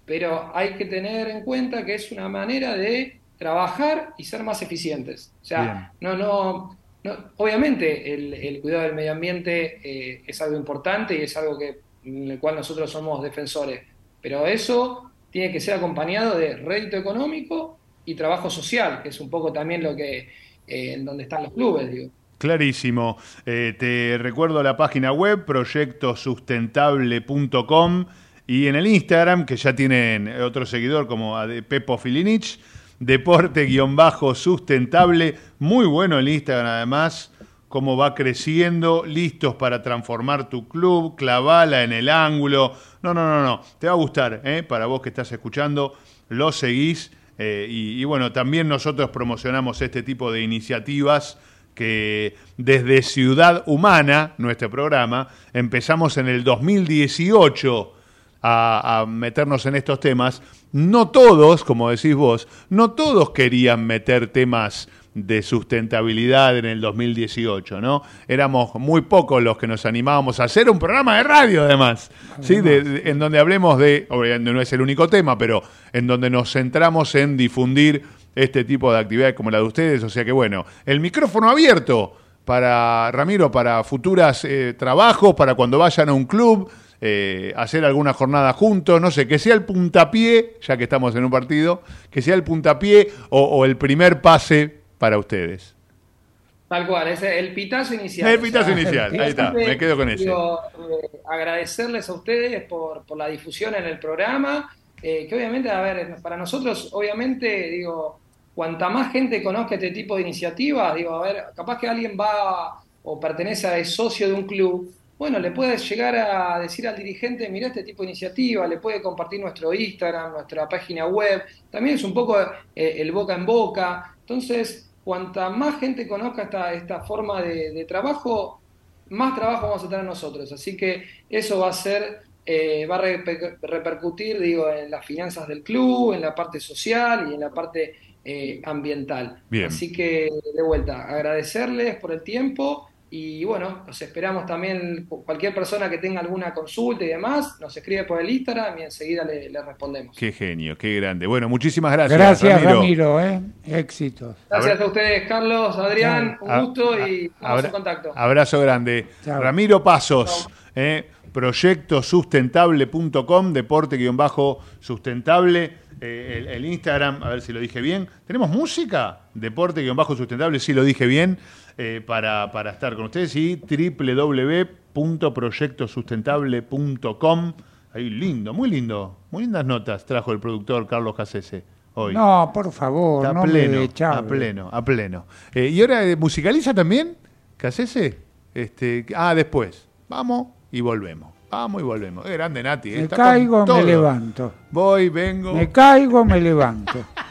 pero hay que tener en cuenta que es una manera de trabajar y ser más eficientes. O sea, no, no, no, obviamente el, el cuidado del medio ambiente eh, es algo importante y es algo que, en el cual nosotros somos defensores, pero eso tiene que ser acompañado de rédito económico y trabajo social, que es un poco también lo que eh, en donde están los clubes, digo. Clarísimo. Eh, te recuerdo la página web, proyectosustentable.com y en el Instagram, que ya tienen otro seguidor como Pepo Filinich, deporte-sustentable. Muy bueno el Instagram además, cómo va creciendo, listos para transformar tu club, clavala en el ángulo. No, no, no, no, te va a gustar, ¿eh? para vos que estás escuchando, lo seguís. eh, y bueno, también nosotros promocionamos este tipo de iniciativas que desde Ciudad Humana, nuestro programa, empezamos en el 2018 a, a meternos en estos temas. No todos, como decís vos, no todos querían meter temas de sustentabilidad en el 2018, ¿no? Éramos muy pocos los que nos animábamos a hacer un programa de radio, además, ¿sí? De- de- en donde hablemos de, obviamente no es el único tema, pero en donde nos centramos en difundir este tipo de actividades como la de ustedes, o sea que bueno, el micrófono abierto para Ramiro, para futuras eh, trabajos, para cuando vayan a un club, eh, hacer alguna jornada juntos, no sé, que sea el puntapié, ya que estamos en un partido, que sea el puntapié o, o el primer pase para ustedes. Tal cual, es el pitazo inicial. El pitazo O sea, inicial, ahí está, me quedo con digo, eh, agradecerles a ustedes por, por la difusión en el programa, eh, que obviamente, a ver, para nosotros, obviamente, digo, cuanta más gente conozca este tipo de iniciativas, digo, a ver, capaz que alguien va o pertenece a es socio de un club, bueno, le puedes llegar a decir al dirigente, mira este tipo de iniciativa, le puede compartir nuestro Instagram, nuestra página web, también es un poco eh, el boca en boca, entonces, cuanta más gente conozca esta, esta forma de, trabajo, más trabajo vamos a tener nosotros. Así que eso va a ser, eh, va a reper- repercutir, digo, en las finanzas del club, en la parte social y en la parte eh, ambiental. Bien. Así que, de vuelta, agradecerles por el tiempo y bueno, los esperamos también, cualquier persona que tenga alguna consulta y demás, nos escribe por el Instagram y enseguida le, le respondemos. Qué genio, qué grande. Bueno, muchísimas gracias. Gracias, Ramiro, ¿eh? Éxitos. Gracias a ustedes, Carlos, Adrián, un A- gusto y estamos Abra- en contacto. Abrazo grande. Ramiro Pasos, eh, proyectosustentable.com, deporte-sustentable, eh, el, el Instagram, a ver si lo dije bien. ¿Tenemos música? Deporte-sustentable, sí lo dije bien, eh, para, para estar con ustedes. Y www.proyectosustentable.com. Ahí lindo, muy lindo. Muy lindas notas trajo el productor Carlos Casese hoy. No, por favor, Está no pleno, me a pleno, a pleno. Eh, ¿Y ahora musicaliza también? ¿Casese? Este, ah, después. Vamos y volvemos. Vamos y volvemos. Es grande Nati. eh, Me está con caigo, todo. me levanto. Voy, vengo. Me caigo, me levanto. [LAUGHS]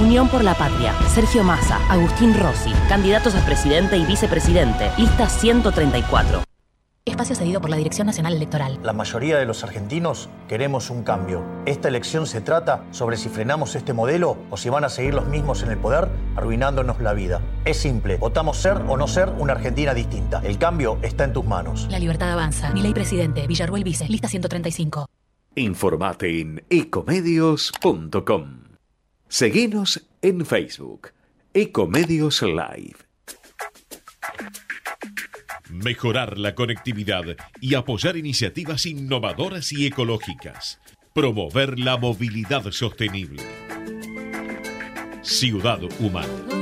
Unión por la Patria. Sergio Massa, Agustín Rossi. Candidatos a presidente y vicepresidente. Lista 134. Espacio cedido por la Dirección Nacional Electoral. La mayoría de los argentinos queremos un cambio. Esta elección se trata sobre si frenamos este modelo o si van a seguir los mismos en el poder, arruinándonos la vida. Es simple, votamos ser o no ser una Argentina distinta. El cambio está en tus manos. La libertad avanza. Mi ley presidente. Villarruel Vice. Lista 135. Informate en ecomedios.com. Seguinos en Facebook. Ecomedios Live. Mejorar la conectividad y apoyar iniciativas innovadoras y ecológicas. Promover la movilidad sostenible. Ciudad Humana.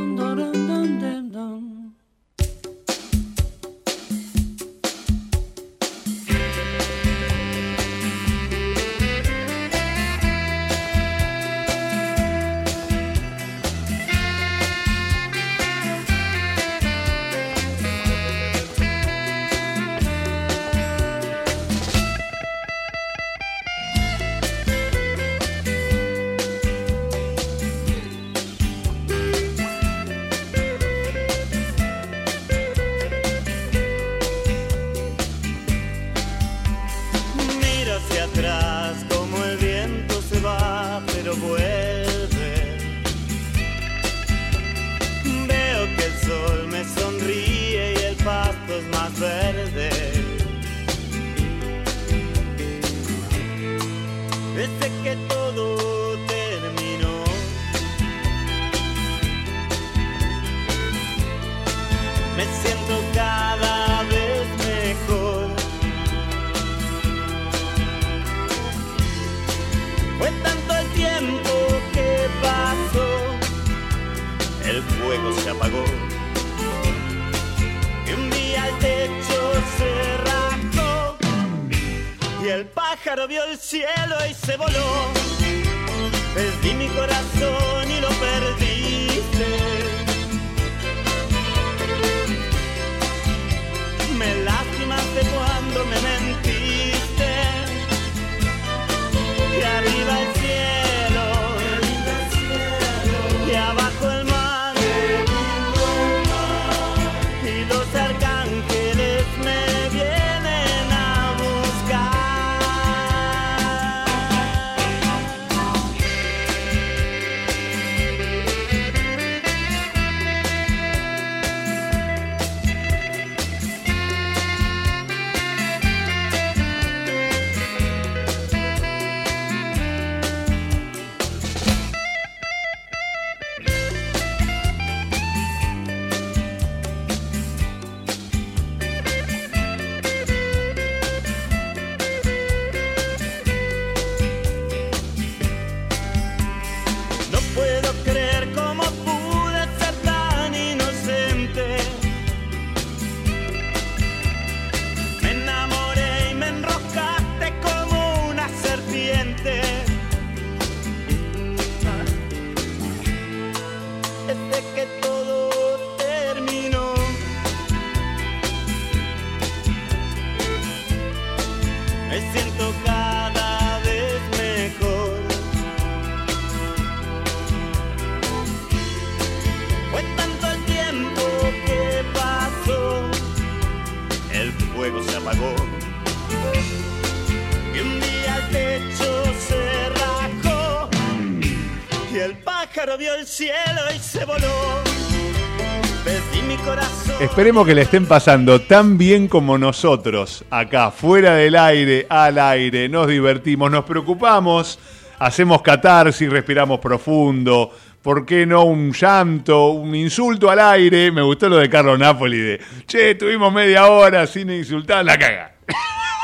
Esperemos que le estén pasando tan bien como nosotros, acá, fuera del aire, al aire, nos divertimos, nos preocupamos, hacemos catarsis, respiramos profundo, ¿por qué no un llanto, un insulto al aire? Me gustó lo de Carlos Napoli de, che, tuvimos media hora sin insultar, la caga.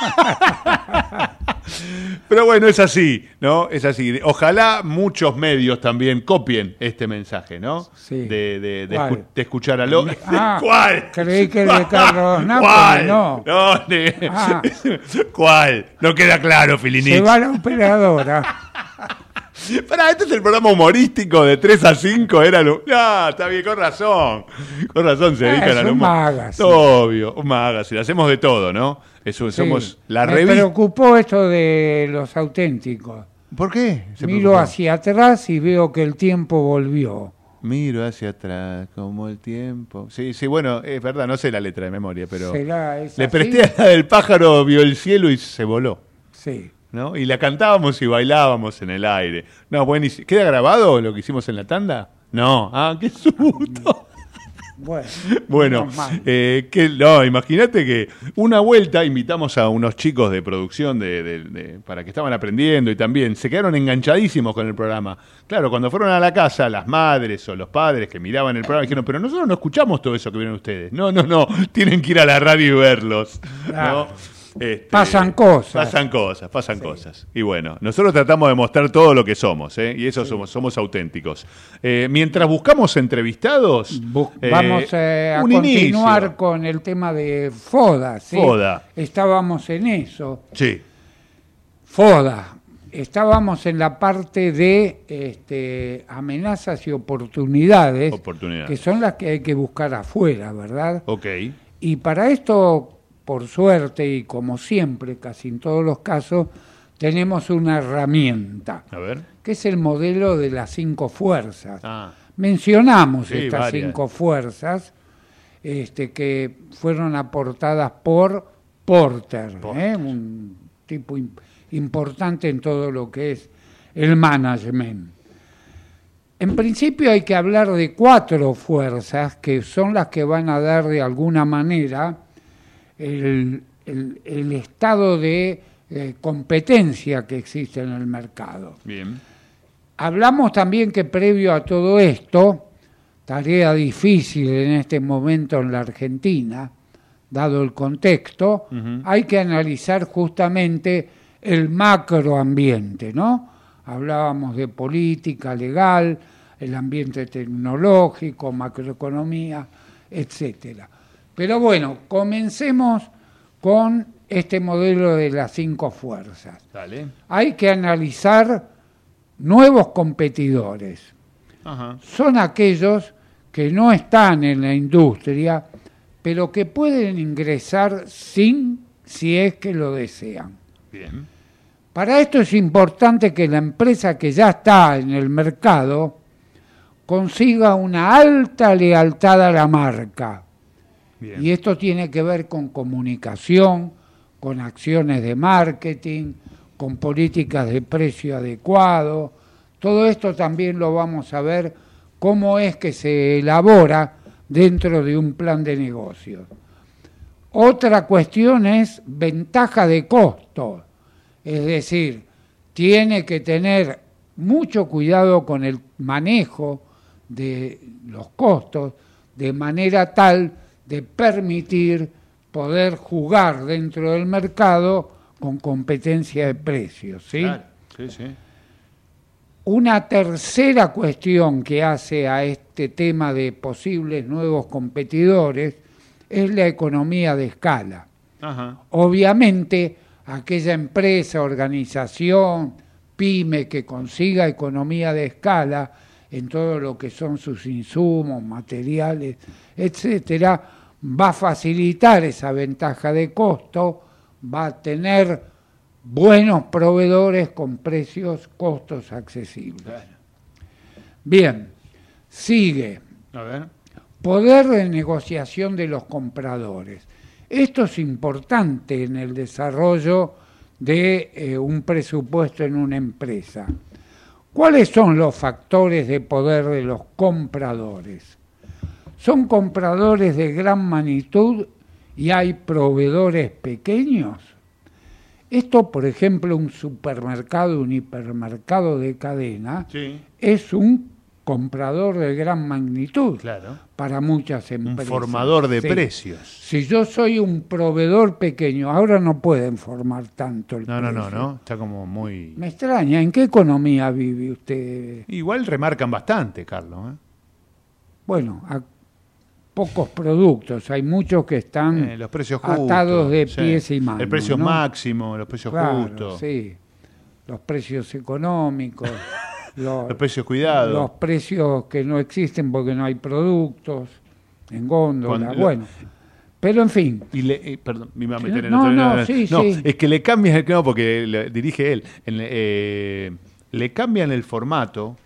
[LAUGHS] Pero bueno, es así, ¿no? Es así. Ojalá muchos medios también copien este mensaje, ¿no? Sí. De, de- de ¿Cuál? escu- de escuchar a lo... Ah, [LAUGHS] ¿Cuál? Creí que el de Carlos [LAUGHS] ¿Cuál? no. Ah. ¿Cuál? No queda claro, Filinich. Se va la operadora. Pará, este es el programa humorístico de 3 a 5. Era lo... Ah, está bien, con razón. Con razón se Ah, dedican un humor. magazine. Obvio, un magazine. Hacemos de todo, ¿no? Eso, somos la Me revista. preocupó esto de los auténticos. ¿Por qué? se Miro preocupó? hacia atrás y veo que el tiempo volvió. Miro hacia atrás como el tiempo. Sí, sí, bueno, es verdad, no sé la letra de memoria, pero ¿Será le presté a la del pájaro, vio el cielo y se voló. Sí. ¿No? Y la cantábamos y bailábamos en el aire. No, buenísimo. ¿Queda grabado lo que hicimos en la tanda? No. Ah, qué susto. Bueno, Bueno, eh, que, no, imagínate que una vuelta invitamos a unos chicos de producción de, de- de- para que estaban aprendiendo y también se quedaron enganchadísimos con el programa. Claro, cuando fueron a la casa, las madres o los padres que miraban el programa dijeron, pero nosotros no escuchamos todo eso que vieron ustedes. No, no, no, tienen que ir a la radio y verlos. ¿no? Este, Pasan cosas. Pasan cosas, pasan cosas. Y bueno, nosotros tratamos de mostrar todo lo que somos, ¿eh? y eso somos, somos auténticos. Eh, mientras buscamos entrevistados, eh, Vamos eh, a continuar inicio. con el tema de FODA. ¿sí? FODA. Estábamos en eso. Sí. FODA. Estábamos en la parte de este, amenazas y oportunidades, Oportunidades. que son las que hay que buscar afuera, ¿verdad? Ok. Y para esto, por suerte y como siempre, casi en todos los casos, tenemos una herramienta, A ver. que es el modelo de las cinco fuerzas. Ah. Mencionamos Sí, estas varias. cinco fuerzas este, que fueron aportadas por Porter, ¿eh? un tipo im- importante en todo lo que es el management. En principio hay que hablar de cuatro fuerzas que son las que van a dar de alguna manera el, el- el estado de eh, competencia que existe en el mercado. Bien. Hablamos también que previo a todo esto, tarea difícil en este momento en la Argentina, dado el contexto, hay que analizar justamente el macroambiente, ¿no? Hablábamos de política legal, el ambiente tecnológico, macroeconomía, etcétera. Pero bueno, comencemos con este modelo de las cinco fuerzas. Dale. Hay que analizar nuevos competidores. Ajá. Son aquellos que no están en la industria, pero que pueden ingresar sin si es que lo desean. Bien. Para esto es importante que la empresa que ya está en el mercado consiga una alta lealtad a la marca. Y esto tiene que ver con comunicación, con acciones de marketing, con políticas de precio adecuado. Todo esto también lo vamos a ver cómo es que se elabora dentro de un plan de negocios. Otra cuestión es ventaja de costo, es decir, tiene que tener mucho cuidado con el manejo de los costos de manera tal de permitir poder jugar dentro del mercado con competencia de precios, ¿sí? Claro. Sí, sí. Una tercera cuestión que hace a este tema de posibles nuevos competidores es la economía de escala. Ajá. Obviamente, aquella empresa, organización, pyme que consiga economía de escala en todo lo que son sus insumos, materiales, etcétera, va a facilitar esa ventaja de costo, va a tener buenos proveedores con precios, costos accesibles. Bien, sigue. A ver. Poder de negociación de los compradores. Esto es importante en el desarrollo de eh, un presupuesto en una empresa. ¿Cuáles son los factores de poder de los compradores? ¿Son compradores de gran magnitud y hay proveedores pequeños? Esto, por ejemplo, un supermercado, un hipermercado de cadena, Sí. es un comprador de gran magnitud Claro. para muchas empresas. formador de Sí. precios. Si yo soy un proveedor pequeño, ahora no pueden formar tanto el No, no, no, precio. no. Está como muy. Me extraña, ¿en qué economía vive usted? Igual remarcan bastante, Carlos. ¿eh? Bueno, a pocos productos, hay muchos que están Eh, los precios justos. atados de sí. pies y manos. El precio ¿no? máximo, los precios Claro, justos. Sí, los precios económicos, [LAUGHS] los, Los precios cuidados. los precios que no existen porque no hay productos en góndola, Cuando- bueno. Pero en fin, Y le, eh, perdón, me iba a Sí, meter en no, otro- no, sí, no, sí. es que le cambian, no, porque le- dirige él, en- eh, le cambian el formato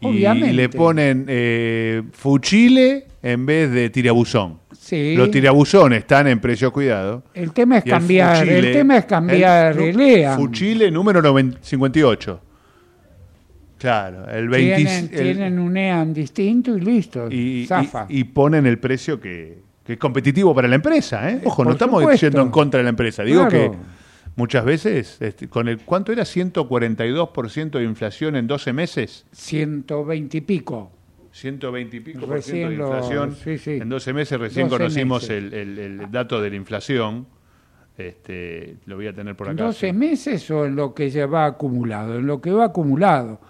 y, Obviamente. le ponen eh, fuchile en vez de tirabuzón. Sí. Los tirabuzones están en precio cuidado. el tema es el cambiar, el, tema es cambiar el- el EAN. Fuchile número 90 58. Claro, el 20 Tienen, el- tienen un EAN distinto y listo, y, zafa. y- y ponen el precio que, que es competitivo para la empresa. ¿eh? Ojo, no por estamos supuesto. yendo en contra de la empresa. Digo Claro. que muchas veces, este, con el ¿cuánto era? 142% de inflación en 12 meses. 120 y pico. 120 y pico por ciento de lo- inflación sí, sí. en 12 meses. Recién 12 conocimos meses. El, el- el dato de la inflación. Este, lo voy a tener por ¿En acá. 12 meses o en lo que ya va acumulado? En lo que va acumulado.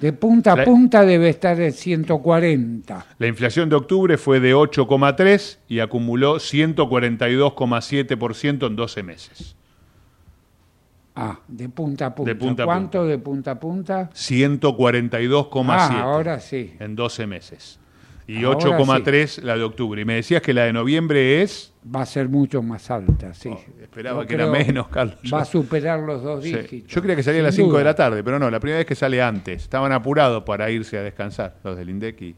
De punta a punta debe estar en 140. La inflación de octubre fue de 8,3 y acumuló 142,7% en 12 meses. Ah, de punta a punta. De punta a ¿Cuánto de punta a punta? 142,7 Ah, ahora sí. en 12 meses. Y Ahora 8,3 la de octubre. Y me decías que la de noviembre es... Va a ser mucho más alta, sí. esperaba Yo que era menos, Carlos. Va a superar los dos Sí. dígitos. Yo creía que salía a las sin 5 de la tarde, pero no, la primera vez que sale antes. Estaban apurados para irse a descansar, los del INDEC.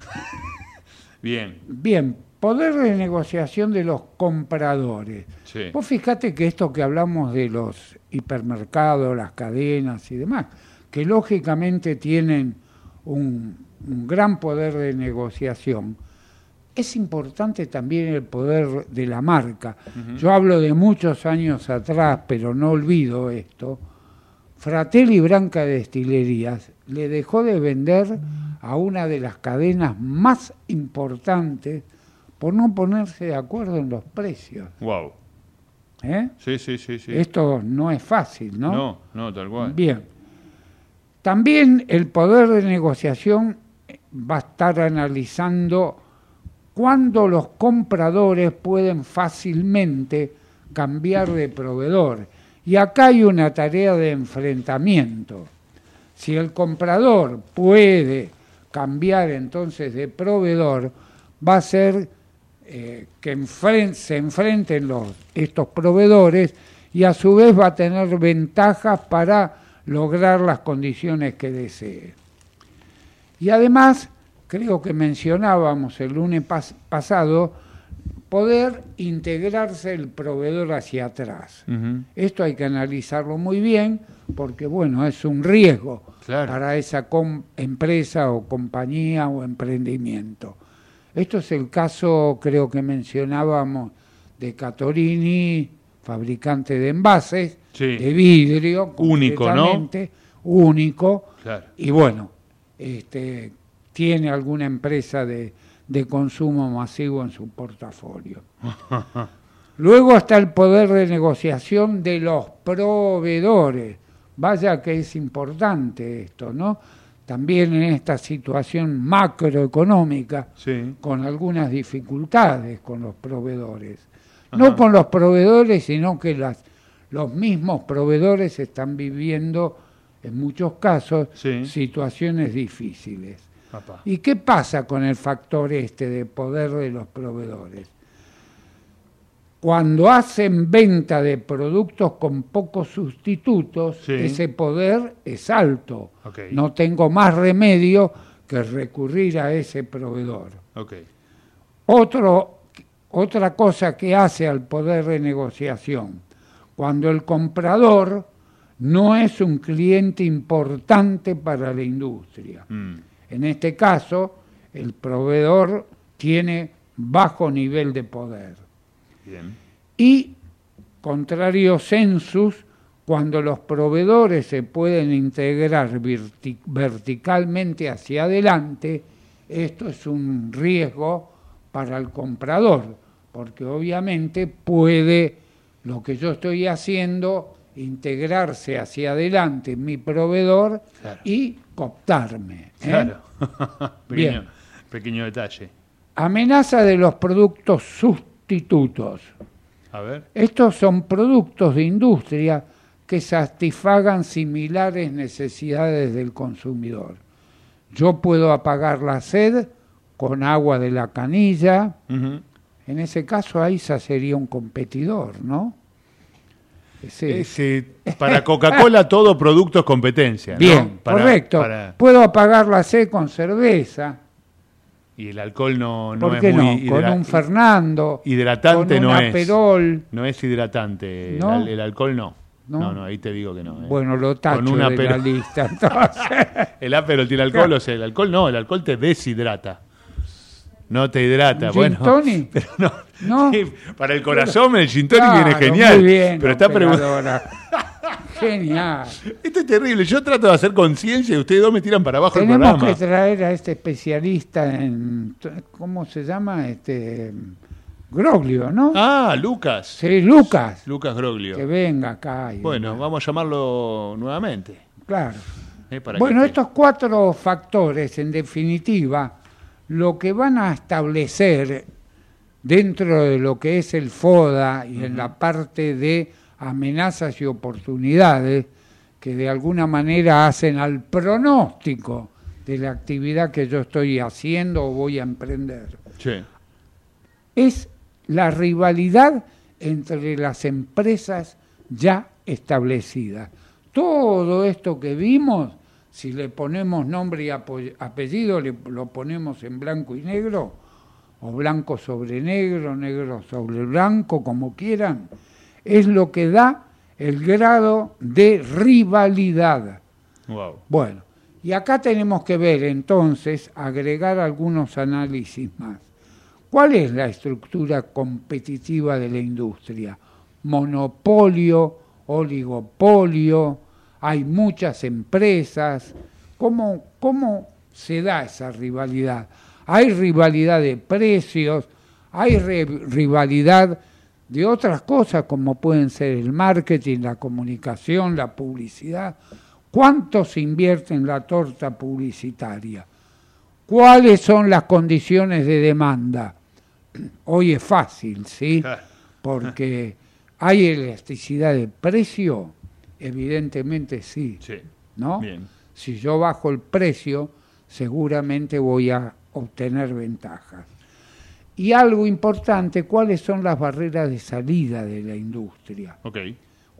[LAUGHS] Bien. Bien, poder de negociación de los compradores. Sí. Vos fíjate que esto que hablamos de los hipermercados, las cadenas y demás, que lógicamente tienen un, un gran poder de negociación, es importante también el poder de la marca. Yo hablo de muchos años atrás, pero no olvido esto. Fratelli Branca Destilerías le dejó de vender a una de las cadenas más importantes por no ponerse de acuerdo en los precios. Wow. ¿eh? Sí, sí, sí, sí. Esto no es fácil, ¿no? No, no, tal cual. Bien. También el poder de negociación va a estar analizando cuándo los compradores pueden fácilmente cambiar de proveedor. Y acá hay una tarea de enfrentamiento. Si el comprador puede cambiar entonces de proveedor, va a ser eh, que se enfrenten los, estos proveedores y a su vez va a tener ventajas para lograr las condiciones que desee. Y además, creo que mencionábamos el lunes pas- pasado, poder integrarse el proveedor hacia atrás. Esto hay que analizarlo muy bien porque, bueno, es un riesgo para esa empresa o compañía o emprendimiento. Esto es el caso, creo que mencionábamos, de Catorini, fabricante de envases, Sí. de vidrio, Único, único, Claro. y bueno, este, tiene alguna empresa de, de consumo masivo en su portafolio. [LAUGHS] Luego está el poder de negociación de los proveedores. Vaya que es importante esto, ¿no? También en esta situación macroeconómica, Sí. con algunas dificultades con los proveedores. Ajá. No con los proveedores, sino que las, los mismos proveedores están viviendo, en muchos casos, situaciones difíciles. Papá. ¿Y qué pasa con el factor este de poder de los proveedores? Cuando hacen venta de productos con pocos sustitutos, Sí. ese poder es alto. No tengo más remedio que recurrir a ese proveedor. Otro, otra cosa que hace al poder de negociación, cuando el comprador no es un cliente importante para la industria. Mm. En este caso, el proveedor tiene bajo nivel de poder. Bien. Y, contrario census, cuando los proveedores se pueden integrar verti- verticalmente hacia adelante, esto es un riesgo para el comprador, porque obviamente puede lo que yo estoy haciendo integrarse hacia adelante mi proveedor Claro. y cooptarme. ¿eh? Claro. [LAUGHS] pequeño, Bien. pequeño detalle. Amenaza de los productos sustitutos. A ver. Estos son productos de industria que satisfagan similares necesidades del consumidor. Yo puedo apagar la sed con agua de la canilla. En ese caso, AISA sería un competidor, ¿no? Ese- Ese- para Coca-Cola [LAUGHS] todo producto es competencia. ¿no? Bien, Para- correcto. para- Puedo apagar la sed con cerveza. y el alcohol no, no ¿Por es muy no? Con un Fernando. hidratante con un no es. Aperol. No es hidratante. ¿No? El, el alcohol no. ¿No? ¿No? ahí te digo que no. eh. Bueno, lo tacho Con un de la Aperol. lista, [LAUGHS] entonces. el Aperol tiene alcohol, [LAUGHS] o sea, el alcohol no, el alcohol te deshidrata. No te hidrata, ¿Un bueno. gin? [LAUGHS] Pero no. ¿No? Sí, para el corazón el gin tonic Claro, viene genial. muy bien, pero está preguntando. [LAUGHS] Genial. Esto es terrible. Yo trato de hacer conciencia y ustedes dos me tiran para abajo el Tenemos programa. que traer a este especialista en, ¿cómo se llama? Este, Groglio, ¿no? Ah, Lucas. Sí, Lucas. Lucas Groglio. Que venga acá. y- Bueno, vamos a llamarlo nuevamente. Claro. eh, para Bueno, que- estos cuatro factores, en definitiva, lo que van a establecer dentro de lo que es el FODA y en la parte de amenazas y oportunidades, que de alguna manera hacen al pronóstico de la actividad que yo estoy haciendo o voy a emprender, Sí. es la rivalidad entre las empresas ya establecidas. Todo esto que vimos, si le ponemos nombre y apellido, le- lo ponemos en blanco y negro, o blanco sobre negro, negro sobre blanco, como quieran, es lo que da el grado de rivalidad. Wow. Bueno, y acá tenemos que ver entonces, agregar algunos análisis más. ¿Cuál es la estructura competitiva de la industria? Monopolio, oligopolio, hay muchas empresas. ¿Cómo, cómo se da esa rivalidad? Hay rivalidad de precios, hay re- rivalidad de otras cosas como pueden ser el marketing, la comunicación, la publicidad. ¿Cuánto se invierte en la torta publicitaria? ¿Cuáles son las condiciones de demanda? [CLEARS THROAT] Hoy es fácil, ¿sí? [LAUGHS] Porque hay elasticidad de precio, evidentemente sí. ¿No? Bien. Si yo bajo el precio, seguramente voy a obtener ventajas. Y algo importante, ¿cuáles son las barreras de salida de la industria?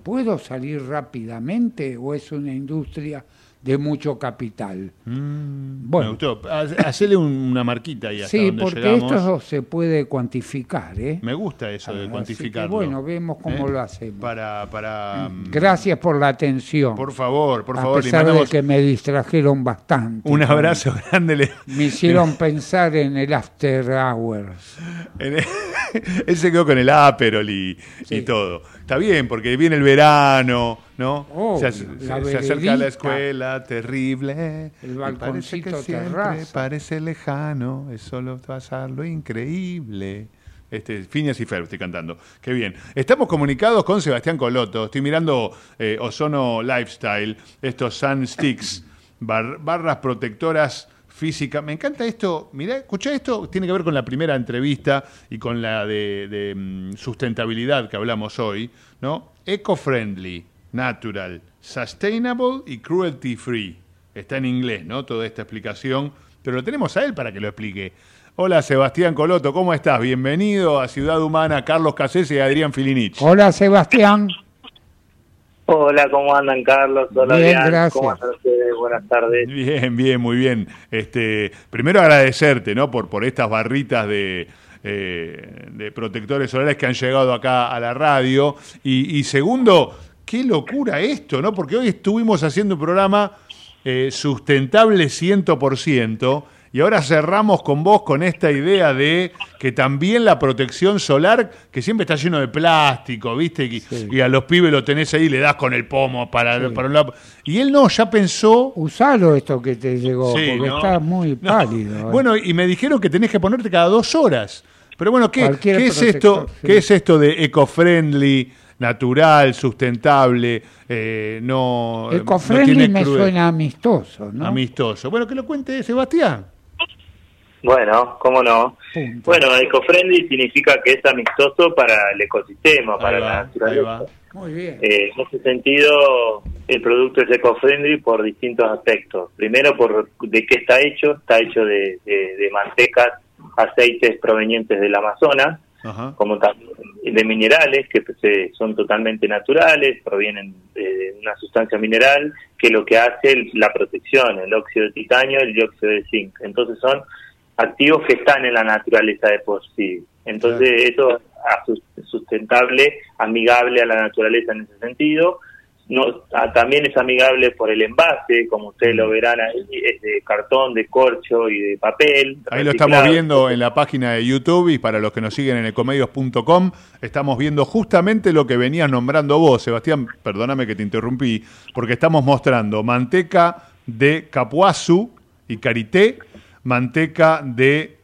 ¿Puedo salir rápidamente o es una industria de mucho capital? Mm, Bueno. Me gustó. Ha- Hacele un- una marquita ahí hasta Sí, donde porque llegamos. esto se puede cuantificar, ¿eh? Me gusta eso de Así que, cuantificarlo. bueno, vemos cómo ¿Eh? lo hacemos. Para, para, mm, Gracias por la atención. Por favor, por a favor, le pesar de que me distrajeron bastante. un abrazo grande. le- Me hicieron pensar en el after hours. [LAUGHS] Él se quedó con el Aperol y, y todo. Está bien, porque viene el verano, ¿no? Obvio, se, acerca a la escuela, terrible. El parece que siempre terraza. parece lejano, es solo pasar lo increíble. Este, Phineas y Ferb estoy cantando. Qué bien. Estamos comunicados con Sebastián Coloto. Estoy mirando eh, Ozono Lifestyle, estos Sun Sticks, bar- barras protectoras físicas. Me encanta esto. Mirá, escuchá esto. Tiene que ver con la primera entrevista y con la de, de, mm, sustentabilidad que hablamos hoy. ¿no? Eco-friendly, natural, sustainable y cruelty free. Está en inglés, ¿no? Toda esta explicación. Pero lo tenemos a él para que lo explique. Hola Sebastián Coloto, ¿cómo estás? Bienvenido a Ciudad Humana, Carlos Casese y Adrián Filinich. Hola, Sebastián. Hola, ¿cómo andan Carlos? Hola, Bien, Adrián. gracias. ¿Cómo andan ustedes? Buenas tardes. Bien, bien, muy bien. Este, primero agradecerte, ¿no? Por, por estas barritas de, eh, de protectores solares que han llegado acá a la radio. Y, y segundo, qué locura esto, ¿no? Porque hoy estuvimos haciendo un programa eh, sustentable 100%. Y ahora cerramos con vos con esta idea de que también la protección solar, que siempre está lleno de plástico, ¿viste? Y, y a los pibes lo tenés ahí, le das con el pomo para, para un lado. Y él no, ya pensó. Usalo esto que te llegó, Sí, porque ¿no? está muy [LAUGHS] No. pálido. ¿eh? Bueno, y me dijeron que tenés que ponerte cada dos horas. Pero bueno, ¿qué, ¿qué es esto? sí. ¿Qué es esto de eco-friendly, natural, sustentable? eh, no, no Eco-friendly me cruel- suena amistoso, ¿no? Amistoso. Bueno, que lo cuente Sebastián. Bueno, ¿cómo no? Bueno, eco-friendly significa que es amistoso para el ecosistema, para la naturaleza. ahí va. Muy bien. Eh, en ese sentido, el producto es eco-friendly por distintos aspectos. Primero, por de qué está hecho. Está hecho de, de- de mantecas, aceites provenientes del Amazonas, Ajá. como también de minerales que pues, eh, son totalmente naturales, provienen de una sustancia mineral que lo que hace el- la protección, el óxido de titanio, el dióxido de zinc. Entonces son activos que están en la naturaleza de por sí. Entonces eso es sus- sustentable, amigable a la naturaleza en ese sentido. No, ah, también es amigable por el envase, como ustedes lo verán ahí, es de cartón, de corcho y de papel. Ahí lo estamos viendo en la página de YouTube y para los que nos siguen en ecomedios.com estamos viendo justamente lo que venías nombrando vos, Sebastián, perdóname que te interrumpí, porque estamos mostrando manteca de capuazú y carité, manteca de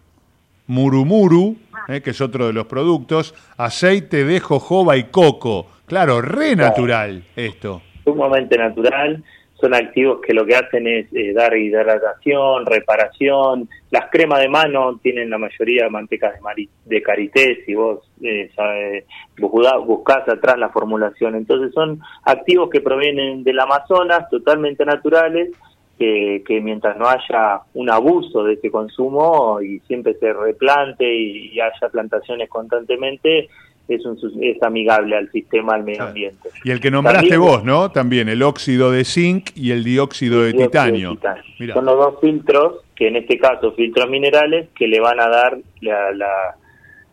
murumuru eh, que es otro de los productos, aceite de jojoba y coco. Claro, re natural esto. sumamente natural. Son activos que lo que hacen es eh, dar hidratación, reparación. Las cremas de mano tienen la mayoría mantecas de, mari- de karité, si vos eh, sabe- buscá- buscás atrás la formulación. Entonces son activos que provienen del Amazonas, totalmente naturales, que, que mientras no haya un abuso de ese consumo y siempre se replante y, y haya plantaciones constantemente, es, un, es amigable al sistema, al medio ambiente. Y el que nombraste También- vos, ¿no? También el óxido de zinc y el dióxido de dióxido de titanio. titanio. Son los dos filtros, que en este caso filtros minerales, que le van a dar la, la,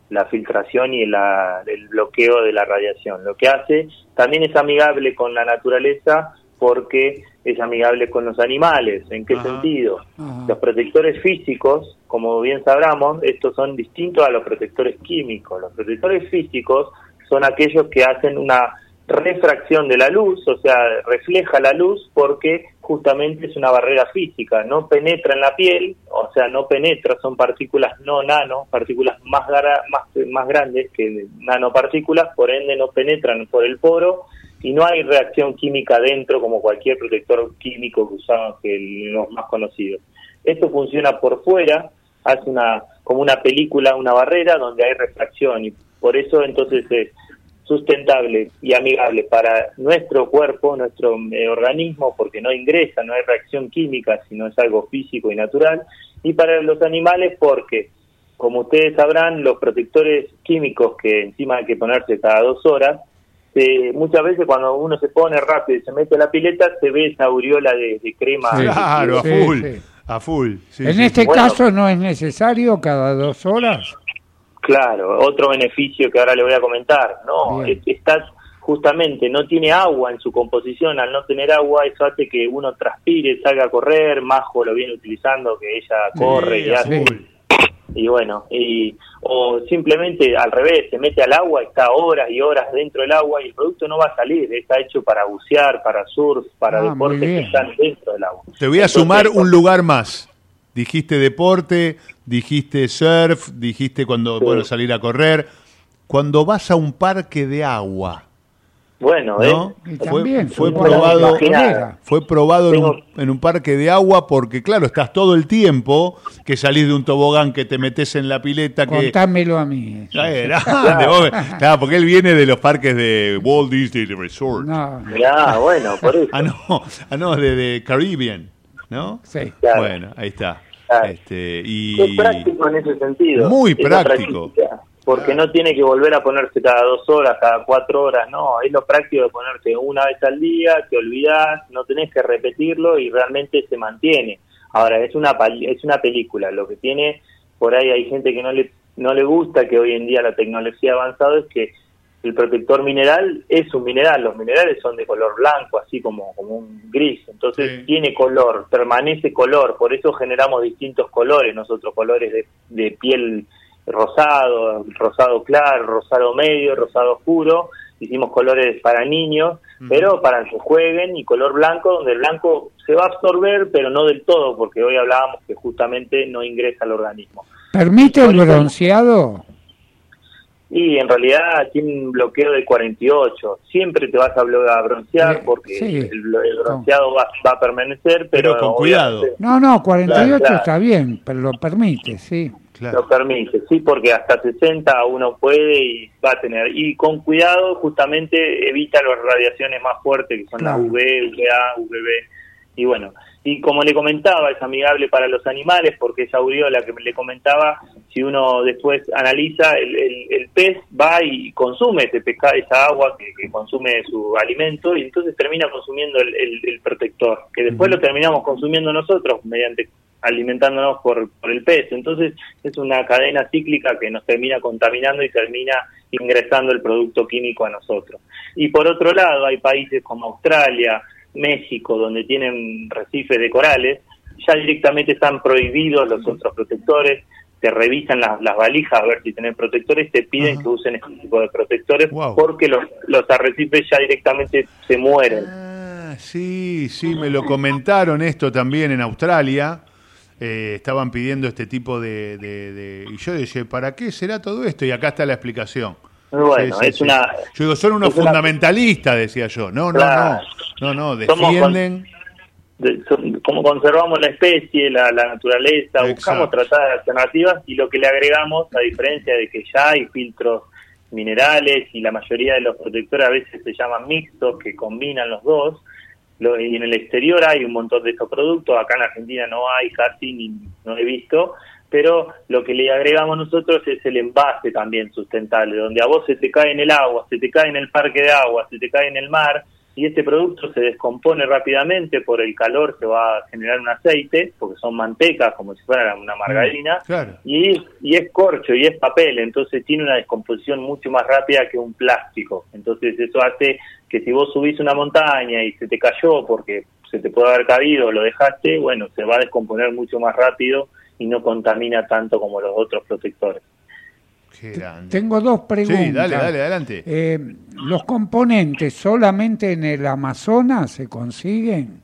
la filtración y la- el bloqueo de la radiación. Lo que hace también es amigable con la naturaleza porque es amigable con los animales. ¿En qué sentido? Los protectores físicos, como bien sabramos, estos son distintos a los protectores químicos. Los protectores físicos son aquellos que hacen una refracción de la luz, o sea, refleja la luz porque justamente es una barrera física, no penetra en la piel, o sea, no penetra, son partículas no nano, partículas más, más, más grandes que nanopartículas, por ende no penetran por el poro y no hay reacción química dentro como cualquier protector químico que usamos, que los más conocidos. Esto funciona por fuera, hace una como una película, una barrera donde hay refracción y por eso entonces es sustentable y amigable para nuestro cuerpo, nuestro eh, organismo, porque no ingresa, no hay reacción química, sino es algo físico y natural, y para los animales porque, como ustedes sabrán, los protectores químicos que encima hay que ponerse cada dos horas, eh, muchas veces cuando uno se pone rápido y se mete a la pileta, se ve esa aureola de, de crema. Claro, a Sí, full. sí. A full. sí, en sí, este sí. caso no es necesario cada dos horas. Claro, otro beneficio que ahora le voy a comentar, no, es- estás justamente, no tiene agua en su composición, al no tener agua eso hace que uno transpire, salga a correr, Majo lo viene utilizando, que ella corre y a hace, full. Y bueno, y, o simplemente al revés, se mete al agua, está horas y horas dentro del agua y el producto no va a salir, está hecho para bucear, para surf, para Ah, deportes que están dentro del agua. Te voy a Entonces, sumar un lugar más. Dijiste deporte, dijiste surf, dijiste cuando bueno salir a correr. Cuando vas a un parque de agua, Bueno, ¿no? ¿eh? Fue, fue lo probado, fue probado en un, en un parque de agua porque claro, estás todo el tiempo que salís de un tobogán, que te metes en la pileta, que Contámelo a mí. [LAUGHS] Vos- claro, porque él viene de los parques de Walt Disney Resort. No, Ya, bueno, por eso. [LAUGHS] Ah, no, ah, no de, de Caribbean, ¿no? Sí. Claro. Bueno, ahí está. Claro. Este, y Es práctico en ese sentido. Muy práctico. práctica, Porque no tiene que volver a ponerse cada dos horas, cada cuatro horas, no. Es lo práctico de ponerte una vez al día, te olvidás, no tenés que repetirlo y realmente se mantiene. Ahora, es una, es una película. Lo que tiene, por ahí hay gente que no le, no le gusta que hoy en día la tecnología ha avanzado, es que el protector mineral es un mineral, los minerales son de color blanco, así como, como un gris, entonces tiene color, permanece color, por eso generamos distintos colores, nosotros colores de, de piel rosado, rosado claro, rosado medio, rosado oscuro, hicimos colores para niños, pero para que jueguen y color blanco, donde el blanco se va a absorber, pero no del todo, porque hoy hablábamos que justamente no ingresa al organismo. ¿Permite el bronceado? Y en realidad tiene un bloqueo de 48. Siempre te vas a, broncear porque sí. el, el bronceado va, va a permanecer, pero, con cuidado. No, no, 48 Claro, claro. está bien, pero lo permite, sí. Lo permite, sí, porque hasta 60 uno puede y va a tener. Y con cuidado, justamente evita las radiaciones más fuertes que son Claro. la UV, UVA, UVB. Y bueno, y como le comentaba, es amigable para los animales porque esa aureola que le comentaba, si uno después analiza, el, el- el pez va y consume ese pescado, esa agua que, que consume su alimento y entonces termina consumiendo el, el- el protector, que después lo terminamos consumiendo nosotros mediante alimentándonos por, por el pez. Entonces es una cadena cíclica que nos termina contaminando y termina ingresando el producto químico a nosotros. Y por otro lado, hay países como Australia, México, donde tienen recifes de corales, ya directamente están prohibidos los otros protectores, te revisan las, las valijas a ver si tienen protectores, te piden que usen este tipo de protectores porque los, los arrecifes ya directamente se mueren. Ah, sí, sí, me lo comentaron esto también en Australia. Eh, estaban pidiendo este tipo de, de- de- Y yo dije, ¿para qué será todo esto? Y acá está la explicación. Bueno, es una- Yo digo, son unos una- fundamentalistas, decía yo. No, no, Claro. no. No, no, defienden. cómo conservamos la especie, la, la naturaleza, buscamos tratar alternativas y lo que le agregamos, a diferencia de que ya hay filtros minerales y la mayoría de los protectores a veces se llaman mixtos, que combinan los dos, lo- y en el exterior hay un montón de estos productos, acá en Argentina no hay casi, ni no he visto, pero lo que le agregamos nosotros es el envase también sustentable, donde a vos se te cae en el agua, se te cae en el parque de agua, se te cae en el mar, y este producto se descompone rápidamente por el calor, se va a generar un aceite, porque son mantecas como si fuera una margarina, Claro. y, y es corcho y es papel, entonces tiene una descomposición mucho más rápida que un plástico. Entonces eso hace que si vos subís una montaña y se te cayó porque se te puede haber caído o lo dejaste, bueno, se va a descomponer mucho más rápido y no contamina tanto como los otros protectores. Qué. Tengo dos preguntas. Sí, dale, dale, adelante. Eh, ¿Los componentes solamente en el Amazonas se consiguen?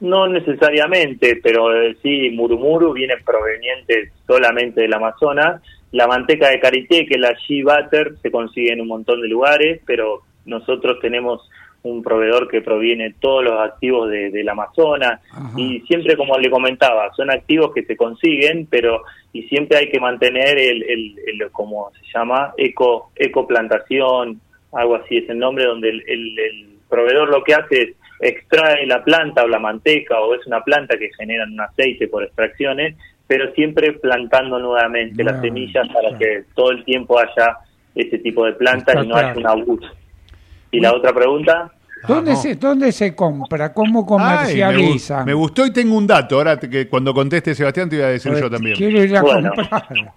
No necesariamente, pero eh, sí, Murumuru viene proveniente solamente del Amazonas. La manteca de karité, que es la Shea Butter, se consigue en un montón de lugares, pero nosotros tenemos un proveedor que proviene de todos los activos de- del Amazonas y siempre, como le comentaba, son activos que se consiguen, pero y siempre hay que mantener el, el, el como se llama, eco, ecoplantación, algo así es el nombre, donde el, el- el proveedor lo que hace es extrae la planta o la manteca o es una planta que generan un aceite por extracciones, pero siempre plantando nuevamente las semillas para que todo el tiempo haya ese tipo de planta Está y no haya un abuso. ¿Y la otra pregunta? ¿Dónde, se, ¿Dónde se compra? ¿Cómo Ay, me, gustó y tengo un dato. Ahora te- que cuando conteste Sebastián te voy a decir Pues, yo también. Quiero ir a Bueno. comprar. [LAUGHS]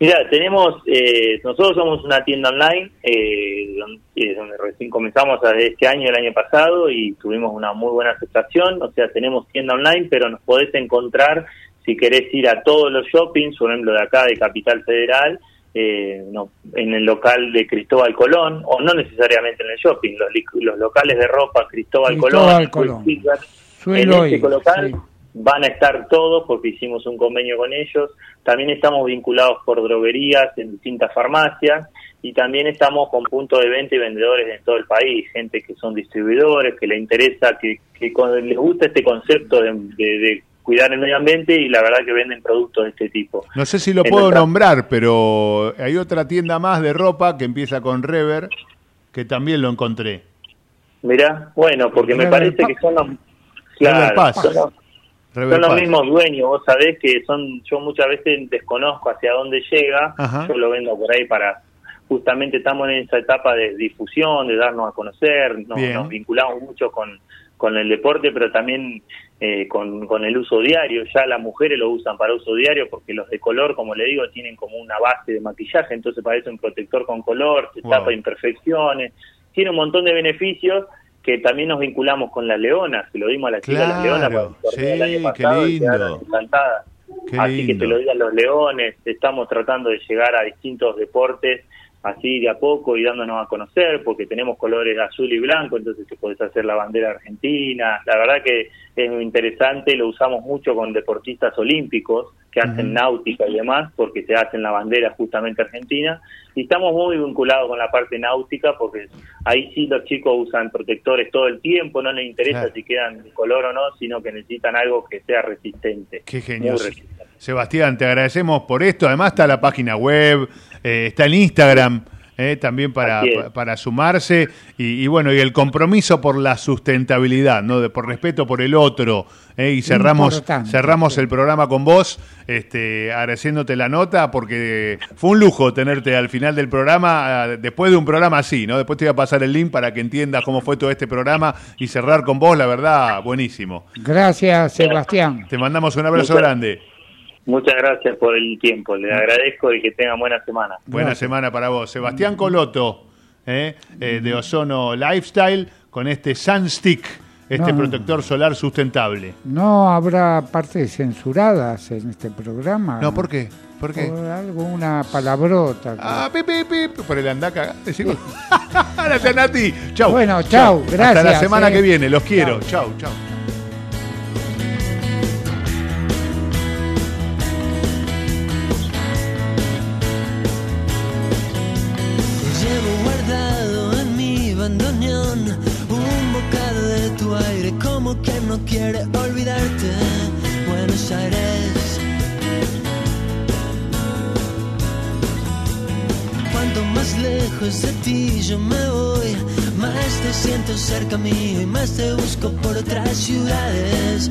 Mira, tenemos, eh, nosotros somos una tienda online, eh, eh, donde recién comenzamos desde este año, el año pasado, y tuvimos una muy buena aceptación. O sea, tenemos tienda online, pero nos podés encontrar si querés ir a todos los shoppings, por ejemplo, de acá, de Capital Federal, eh, no, en el local de Cristóbal Colón, o no necesariamente en el shopping, los, los locales de ropa Cristóbal, Cristóbal Colón, Suelo en este ir, local sí. van a estar todos porque hicimos un convenio con ellos. También estamos vinculados por droguerías en distintas farmacias y también estamos con puntos de venta y vendedores en todo el país, gente que son distribuidores, que le interesa, que, que con- les gusta este concepto de, de- de cuidar el medio ambiente y la verdad que venden productos de este tipo. No sé si lo En puedo nuestra- nombrar, pero hay otra tienda más de ropa que empieza con Rever, que también lo encontré. Mirá, bueno, porque me parece que son los, claro, son los- son mismos dueños, vos sabés que son, yo muchas veces desconozco hacia dónde llega, Ajá. yo lo vendo por ahí para, justamente estamos en esa etapa de difusión, de darnos a conocer, nos, nos vinculamos mucho con, con el deporte, pero también eh, con, con el uso diario, ya las mujeres lo usan para uso diario porque los de color, como le digo, tienen como una base de maquillaje, entonces parece un protector con color, se Wow. tapa imperfecciones, tiene un montón de beneficios que también nos vinculamos con las leonas, se lo dimos a las chicas las leonas para el Claro, año sí, qué pasado lindo. encantadas. Qué Así que te lo digan los leones, estamos tratando de llegar a distintos deportes así de a poco y dándonos a conocer, porque tenemos colores azul y blanco, entonces te podés hacer la bandera argentina. La verdad que es muy interesante, lo usamos mucho con deportistas olímpicos que hacen náutica y demás, porque se hacen la bandera justamente argentina. Y estamos muy vinculados con la parte náutica, porque ahí sí los chicos usan protectores todo el tiempo, no les interesa Claro. si quedan de color o no, sino que necesitan algo que sea resistente. Qué genial. resistente. Sebastián, te agradecemos por esto. Además está la página web, eh, está el Instagram. Eh, también para, para sumarse y, y bueno y el compromiso por la sustentabilidad no de por respeto por el otro eh, y cerramos Importante, cerramos el programa con vos este agradeciéndote la nota porque fue un lujo tenerte al final del programa después de un programa así no después te voy a pasar el link para que entiendas cómo fue todo este programa y cerrar con vos la verdad buenísimo. Gracias, Sebastián. te mandamos un abrazo Muchas- grande Muchas gracias por el tiempo, le agradezco y que tengan buena semana. Buena semana para vos. Sebastián Coloto, eh, eh, de Ozono Lifestyle, con este Sunstick, este No. protector solar sustentable. No habrá partes censuradas en este programa. No, ¿por qué? ¿Por qué? Por alguna palabrota. Ah, pip, pip, pip, por el andaca. [LAUGHS] Gracias, Nati. Chau. Bueno, chau, Hasta la gracias, semana eh. que viene. Los quiero. Chau. Chau, chau. y más te busco por otras ciudades.